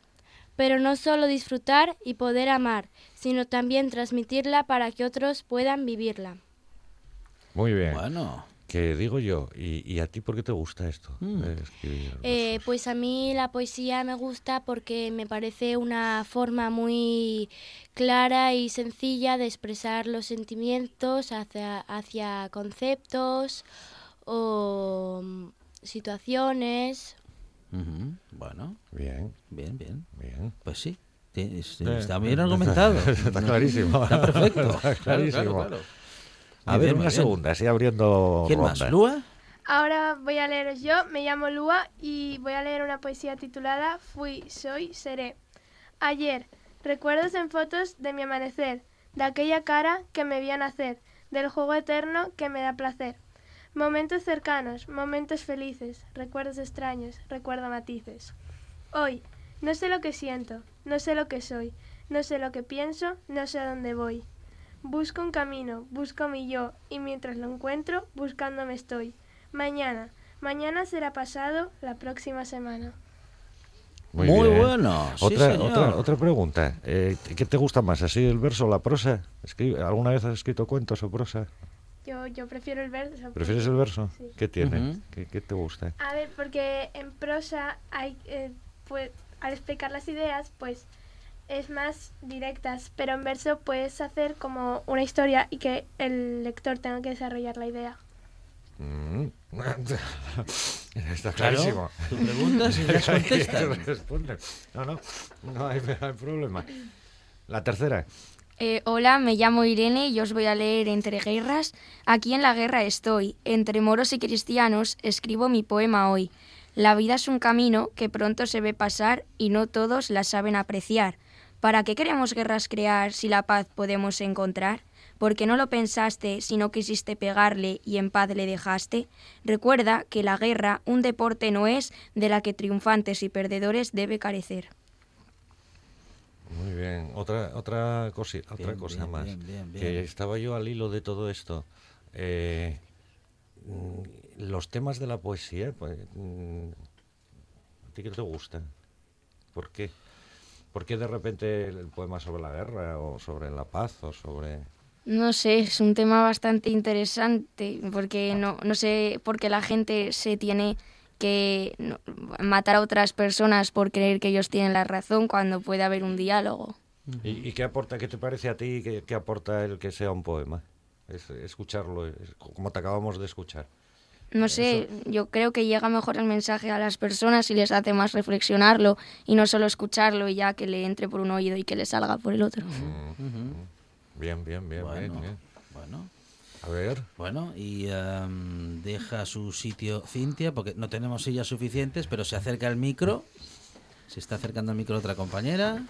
Pero no solo disfrutar y poder amar, sino también transmitirla para que otros puedan vivirla. Muy bien. Bueno. ¿Qué digo yo? ¿Y, a ti por qué te gusta esto? Mm. Eh, pues a mí la poesía me gusta porque me parece una forma muy clara y sencilla de expresar los sentimientos hacia, hacia conceptos o mm, situaciones. Bueno. Bien. Bien, bien. Bien. Pues sí. Está bien <laughs> argumentado. está clarísimo. Está perfecto. <laughs> Está clarísimo. A ver, una segunda, así abriendo ¿Quién más? ¿Lua? Ahora voy a leeros yo, me llamo Lua y voy a leer una poesía titulada Fui, soy, seré. Ayer, recuerdos en fotos de mi amanecer, de aquella cara que me vi nacer, del juego eterno que me da placer. Momentos cercanos, momentos felices, recuerdos extraños, recuerdo matices. Hoy, no sé lo que siento, no sé lo que soy, no sé lo que pienso, no sé a dónde voy. Busco un camino, busco mi yo, y mientras lo encuentro, buscándome estoy. Mañana, mañana será pasado la próxima semana. Muy, bueno. Otra, otra, otra pregunta. Eh, ¿Qué te gusta más, así el verso o la prosa? ¿Alguna vez has escrito cuentos o prosa? Yo, yo prefiero el verso. ¿Prefieres el verso? ¿Qué tiene? ¿Qué, te gusta? A ver, porque en prosa hay, eh, pues, al explicar las ideas, pues es más directas, pero en verso puedes hacer como una historia y que el lector tenga que desarrollar la idea. Mm. <laughs> Está clarísimo. Tú preguntas y <laughs> contestas. no, no, no hay, problema. La tercera. Eh, hola, me llamo Irene y os voy a leer Entre Guerras. Aquí en la guerra estoy. Entre moros y cristianos escribo mi poema hoy. La vida es un camino que pronto se ve pasar y no todos la saben apreciar. ¿Para qué queremos guerras crear si la paz podemos encontrar? Porque no lo pensaste, si no quisiste pegarle y en paz le dejaste. Recuerda que la guerra un deporte no es de la que triunfantes y perdedores debe carecer. Muy bien. Otra, otra, otra cosa más. que estaba yo al hilo de todo esto. Eh, los temas de la poesía, pues, mm, ¿a ti qué te gustan? ¿Por qué? ¿Por qué de repente el poema sobre la guerra o sobre la paz o sobre...? No sé, es un tema bastante interesante porque no, no sé por qué la gente se tiene que matar a otras personas por creer que ellos tienen la razón cuando puede haber un diálogo. ¿Y, qué aporta, qué te parece a ti, qué, qué aporta el que sea un poema? Es, escucharlo, como te acabamos de escuchar. No sé, yo creo que llega mejor el mensaje a las personas y les hace más reflexionarlo y no solo escucharlo y ya que le entre por un oído y que le salga por el otro. Bien, bien, bien, bueno, bien, Bueno. A ver. Bueno, y em, deja su sitio Cintia, porque no tenemos sillas suficientes, pero se acerca al micro. Se está acercando al micro otra compañera.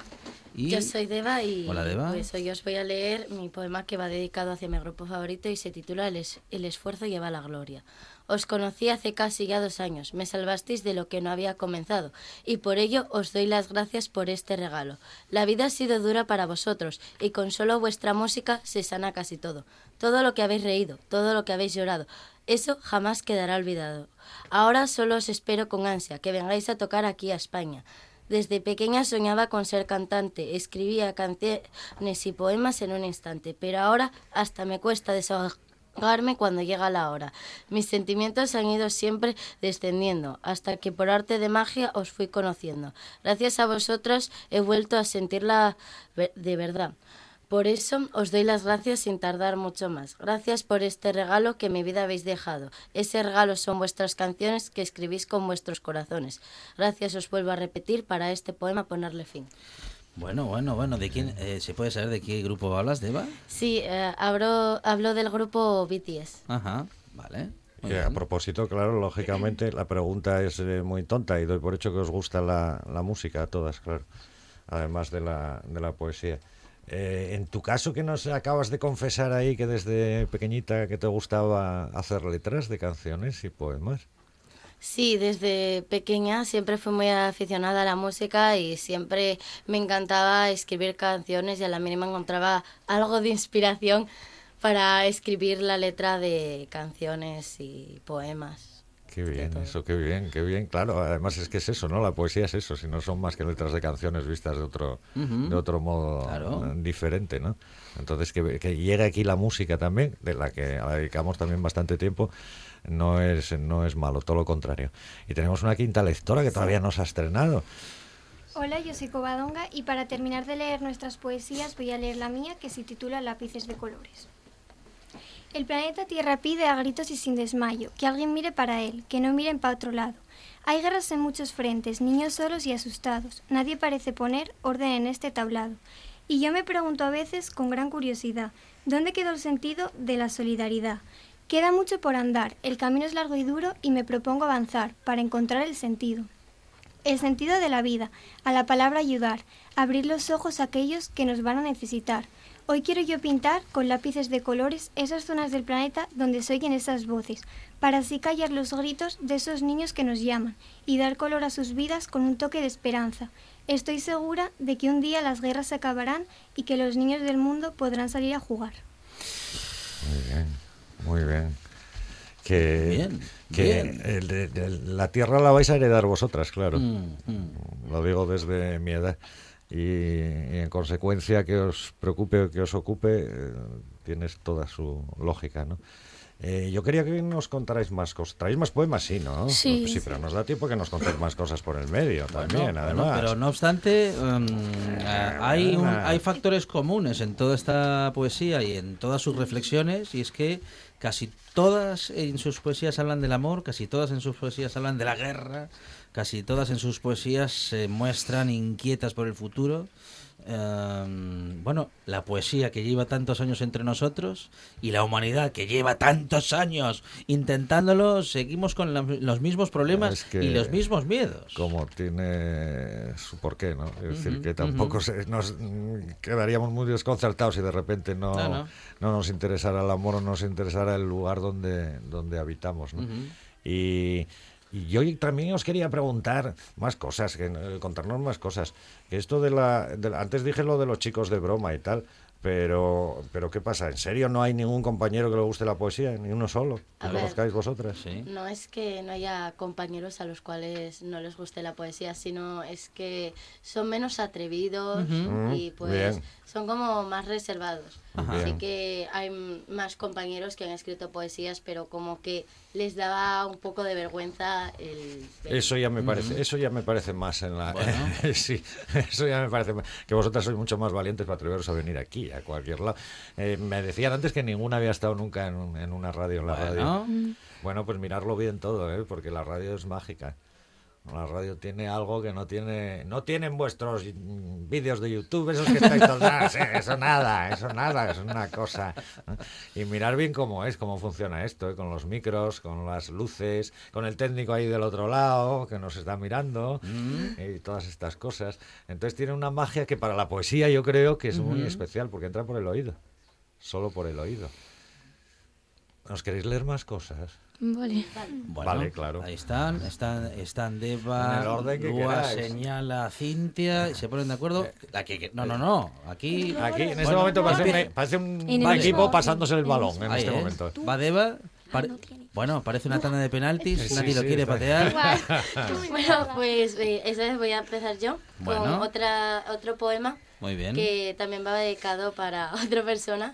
Yo soy Deva y Hola, Deva. pues hoy os voy a leer mi poema que va dedicado hacia mi grupo favorito y se titula El, es- El esfuerzo lleva la gloria. Os conocí hace casi ya dos años, me salvasteis de lo que no había comenzado y por ello os doy las gracias por este regalo. La vida ha sido dura para vosotros y con solo vuestra música se sana casi todo. Todo lo que habéis reído, todo lo que habéis llorado, eso jamás quedará olvidado. Ahora solo os espero con ansia que vengáis a tocar aquí a España. Desde pequeña soñaba con ser cantante, escribía canciones y poemas en un instante, pero ahora hasta me cuesta desahogarme cuando llega la hora. Mis sentimientos han ido siempre descendiendo, hasta que por arte de magia os fui conociendo. Gracias a vosotros he vuelto a sentirla de verdad. Por eso os doy las gracias sin tardar mucho más. Gracias por este regalo que mi vida habéis dejado. Ese regalo son vuestras canciones que escribís con vuestros corazones. Gracias os vuelvo a repetir para este poema ponerle fin. Bueno, bueno, bueno. ¿De quién eh, se puede saber de qué grupo hablas, Deva? Sí, eh, hablo, hablo del grupo BTS. Ajá, vale. Muy a bien. propósito, claro, lógicamente la pregunta es eh, muy tonta y doy por hecho que os gusta la, la música a todas, claro, además de la, de la poesía. Eh, en tu caso, que nos acabas de confesar ahí que desde pequeñita que te gustaba hacer letras de canciones y poemas. Sí, desde pequeña siempre fui muy aficionada a la música y siempre me encantaba escribir canciones y a la mínima encontraba algo de inspiración para escribir la letra de canciones y poemas. Qué bien, eso, qué bien, qué bien. Claro, además es que es eso, ¿no? La poesía es eso, si no son más que letras de canciones vistas de otro, de otro modo Claro. eh, diferente, ¿no? Entonces, que, que llegue aquí la música también, de la que la dedicamos también bastante tiempo, no es, no es malo, todo lo contrario. Y tenemos una quinta lectora que todavía no se ha estrenado. Hola, yo soy Covadonga y para terminar de leer nuestras poesías voy a leer la mía que se titula Lápices de colores. El planeta Tierra pide a gritos y sin desmayo que alguien mire para él, que no miren para otro lado. Hay guerras en muchos frentes, niños solos y asustados. Nadie parece poner orden en este tablado. Y yo me pregunto a veces con gran curiosidad, ¿dónde quedó el sentido de la solidaridad? Queda mucho por andar, el camino es largo y duro y me propongo avanzar para encontrar el sentido. El sentido de la vida, a la palabra ayudar, abrir los ojos a aquellos que nos van a necesitar. Hoy quiero yo pintar con lápices de colores esas zonas del planeta donde se oyen esas voces, para así callar los gritos de esos niños que nos llaman y dar color a sus vidas con un toque de esperanza. Estoy segura de que un día las guerras se acabarán y que los niños del mundo podrán salir a jugar. Muy bien, muy bien. Que, Bien, que bien. el la tierra la vais a heredar vosotras, claro. Mm, mm. Lo digo desde mi edad. Y, y en consecuencia que os preocupe o que os ocupe, eh, tienes toda su lógica, ¿no? Eh, yo quería que nos contarais más cosas. ¿Traéis más poemas? Sí, ¿no? Sí. Sí, pero nos da tiempo que nos contéis más cosas por el medio también, Bueno, además. pero no obstante, um, eh, hay, un- hay factores comunes en toda esta poesía y en todas sus reflexiones, y es que casi todas en sus poesías hablan del amor, casi todas en sus poesías hablan de la guerra, casi todas en sus poesías se muestran inquietas por el futuro. Um, bueno, la poesía que lleva tantos años entre nosotros y la humanidad que lleva tantos años intentándolo, seguimos con la- los mismos problemas Es que- y los mismos miedos. como tiene su porqué, ¿no? Es decir, que tampoco se- nos quedaríamos muy desconcertados si de repente no, No, no. no. nos interesara el amor o nos interesara el lugar donde, donde habitamos, ¿no? Y, y yo también os quería preguntar más cosas, eh, contarnos más cosas. Esto de la, de la- Antes dije lo de los chicos de broma y tal, pero, pero ¿qué pasa? ¿En serio no hay ningún compañero que le guste la poesía? ¿Ni uno solo? ¿Que A ver. conozcáis vosotras? No es que no haya compañeros a los cuales no les guste la poesía, sino es que son menos atrevidos Ujú. y Mm, pues bien. Son como más reservados. Ajá. Así que hay más compañeros que han escrito poesías, pero como que les daba un poco de vergüenza el... Eso ya me parece, eso ya me parece más en la Bueno. <laughs> sí, eso ya me parece más- que vosotras sois mucho más valientes para atreveros a venir aquí, a cualquier lado. Eh, me decían antes que ninguna había estado nunca en, un- en una radio, en la Bueno. radio. Bueno, pues mirarlo bien todo, ¿eh? porque la radio es mágica. La radio tiene algo que no tiene, no tienen vuestros mm, vídeos de YouTube, esos que estáis todos, "Ah, sí, eso nada, eso nada, es una cosa. Y mirar bien cómo es, cómo funciona esto, ¿eh? con los micros, con las luces, con el técnico ahí del otro lado que nos está mirando y todas estas cosas. Entonces tiene una magia que para la poesía yo creo que es muy especial porque entra por el oído, solo por el oído. ¿Nos queréis leer más cosas? Vale. Bueno, Vale, claro. Ahí están, están, están Deva, Lua señala a Cintia y se ponen de acuerdo. Aquí, que- no, no, no. Aquí, Aquí, en este Bueno, momento parece, parece un el equipo mismo- pasándose el balón en Ahí, este ¿eh? momento. Va Deva. pare- Bueno, parece una tanda de penaltis. Sí, Nadie lo quiere patear. <laughs> <laughs> Bueno, pues eh, esa vez voy a empezar yo con otra, otro poema Muy bien. que también va dedicado para <laughs> otra persona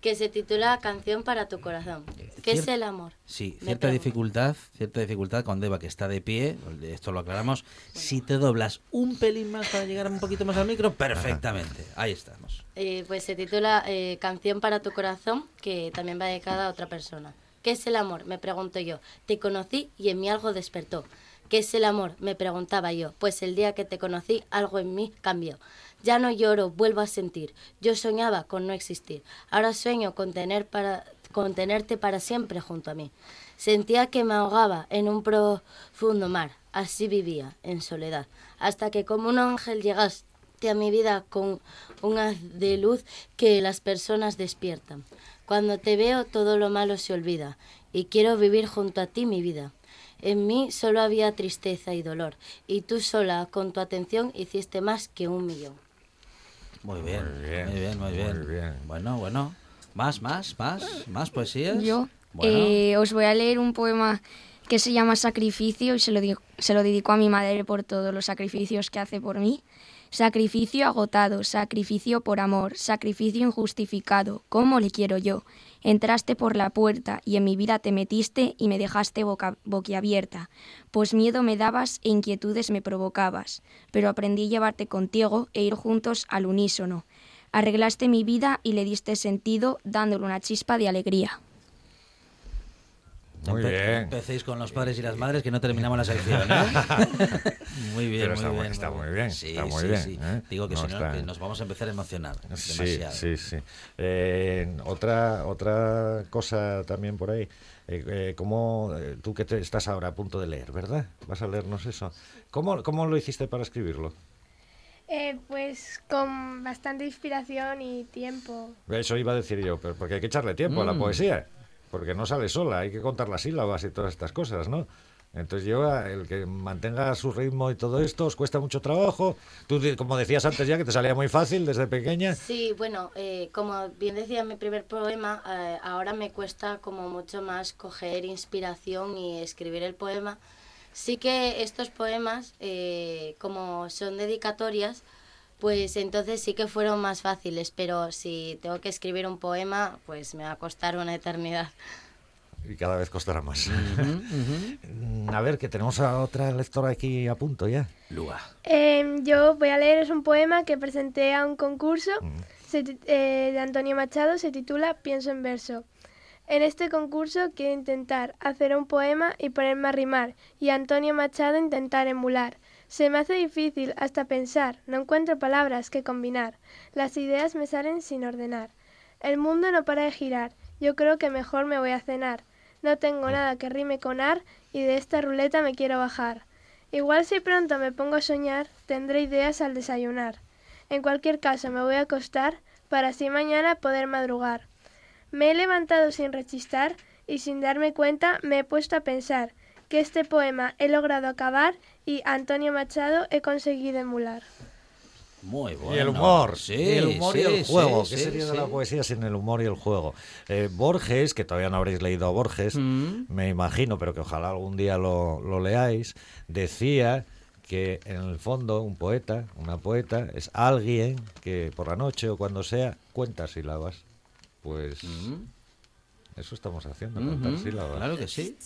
que se titula Canción para tu corazón. ¿Qué es el amor? Sí, cierta dificultad, cierta dificultad con Deva que está de pie, esto lo aclaramos. Si te doblas un pelín más para llegar un poquito más al micro, perfectamente. Ahí estamos. Eh, pues se titula eh, Canción para tu corazón, que también va dedicada a otra persona. ¿Qué es el amor? Me pregunto yo. Te conocí y en mí algo despertó. ¿Qué es el amor? Me preguntaba yo. Pues el día que te conocí, algo en mí cambió. Ya no lloro, vuelvo a sentir. Yo soñaba con no existir. Ahora sueño con, tener para, con tenerte para siempre junto a mí. Sentía que me ahogaba en un profundo mar. Así vivía, en soledad. Hasta que como un ángel llegaste a mi vida con un haz de luz que las personas despiertan. Cuando te veo todo lo malo se olvida y quiero vivir junto a ti mi vida. En mí solo había tristeza y dolor y tú sola con tu atención hiciste más que un millón. Muy bien, Muy bien, muy bien, muy bien. muy bien. Bueno, bueno. Más, más, más, más poesías. Yo Bueno, eh, os voy a leer un poema que se llama Sacrificio y se lo, di- se lo dedico a mi madre por todos los sacrificios que hace por mí. Sacrificio agotado, sacrificio por amor, sacrificio injustificado, ¿cómo le quiero yo? Entraste por la puerta y en mi vida te metiste y me dejaste boca, boquiabierta, pues miedo me dabas e inquietudes me provocabas, pero aprendí a llevarte contigo e ir juntos al unísono. Arreglaste mi vida y le diste sentido dándole una chispa de alegría. Muy empe- bien. Empecéis con los padres y las madres que no terminamos la sección. ¿eh? <laughs> muy bien, Pero muy está bien. está muy bien, Sí, está muy sí, bien, sí. ¿eh? Digo que No si no, que nos vamos a empezar a emocionar. Sí, demasiado. sí, sí. Eh, otra, otra cosa también por ahí. Eh, eh, ¿cómo, eh, tú que te- estás ahora a punto de leer, ¿verdad? Vas a leernos eso. ¿Cómo, cómo lo hiciste para escribirlo? Eh, pues con bastante inspiración y tiempo. Eso iba a decir yo, pero porque hay que echarle tiempo a la Mm. poesía. Porque no sale sola, hay que contar las sílabas y todas estas cosas, ¿no? Entonces lleva el que mantenga su ritmo y todo esto, os cuesta mucho trabajo. Tú, como decías antes ya, que te salía muy fácil desde pequeña. Sí, bueno, eh, como bien decía en mi primer poema, eh, ahora me cuesta como mucho más coger inspiración y escribir el poema. Sí que estos poemas, eh, como son dedicatorias, pues entonces sí que fueron más fáciles, pero si tengo que escribir un poema, pues me va a costar una eternidad. Y cada vez costará más. A ver, que tenemos a otra lectora aquí a punto ya. Lua. Em, yo voy a leer es un poema que presenté a un concurso se eh, de Antonio Machado, se titula Pienso en verso. En este concurso quiero intentar hacer un poema y ponerme a rimar, y a Antonio Machado intentar emular. Se me hace difícil hasta pensar, no encuentro palabras que combinar, las ideas me salen sin ordenar. El mundo no para de girar, yo creo que mejor me voy a cenar. No tengo nada que rime con ar y de esta ruleta me quiero bajar. Igual si pronto me pongo a soñar, tendré ideas al desayunar. En cualquier caso me voy a acostar para así mañana poder madrugar. Me he levantado sin rechistar y sin darme cuenta me he puesto a pensar que este poema he logrado acabar y Antonio Machado he conseguido emular. Muy bueno. y el humor, Sí, y el humor y el juego. sí, ¿Qué sí, sería de la poesía sin el humor y el juego? Eh, Borges, que todavía no habréis leído a Borges, Mm. me imagino, pero que ojalá algún día lo, lo leáis, decía que en el fondo un poeta, una poeta, es alguien que por la noche o cuando sea cuenta sílabas. Pues eso estamos haciendo, contar Ujú, sílabas. Claro que sí.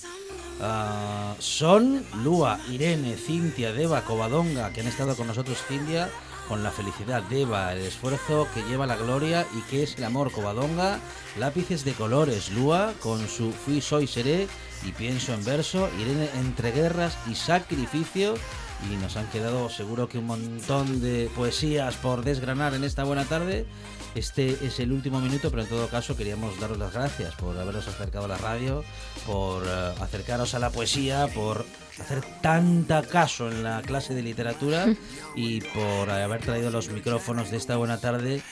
Ah, son Lua, Irene, Cintia, Deva, Covadonga, que han estado con nosotros, Cintia, con la felicidad de Eva, el esfuerzo que lleva la gloria y que es el amor Covadonga, lápices de colores Lua con su fui, soy, seré y pienso en verso, Irene entre guerras y sacrificio y nos han quedado seguro que un montón de poesías por desgranar en esta buena tarde. Este es el último minuto, pero en todo caso queríamos daros las gracias por haberos acercado a la radio, por eh, acercaros a la poesía, por hacer tanta caso en la clase de literatura y por haber traído los micrófonos de esta buena tarde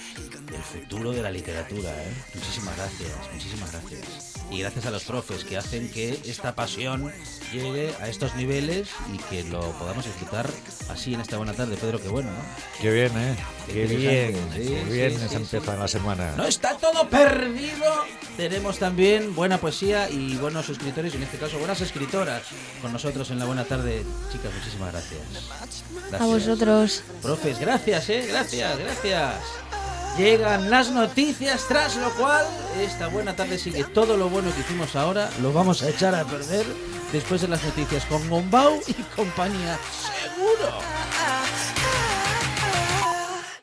el futuro de la literatura. ¿eh? Muchísimas gracias, muchísimas gracias. Y gracias a los profes que hacen que esta pasión llegue a estos niveles y que lo podamos disfrutar así en esta buena tarde. Pedro, qué bueno, ¿no? Qué bien, ¿eh? Qué, bien, qué bien se empieza la semana. No está todo perdido. Tenemos también buena poesía y buenos escritores, y en este caso buenas escritoras con nosotros en la buena tarde. Chicas, muchísimas gracias. A vosotros. Profes, gracias, ¿eh? Gracias, gracias. Llegan las noticias, tras lo cual esta buena tarde sigue todo lo bueno que hicimos ahora, lo vamos a echar a perder después de las noticias con Gombau y compañía. ¡Seguro!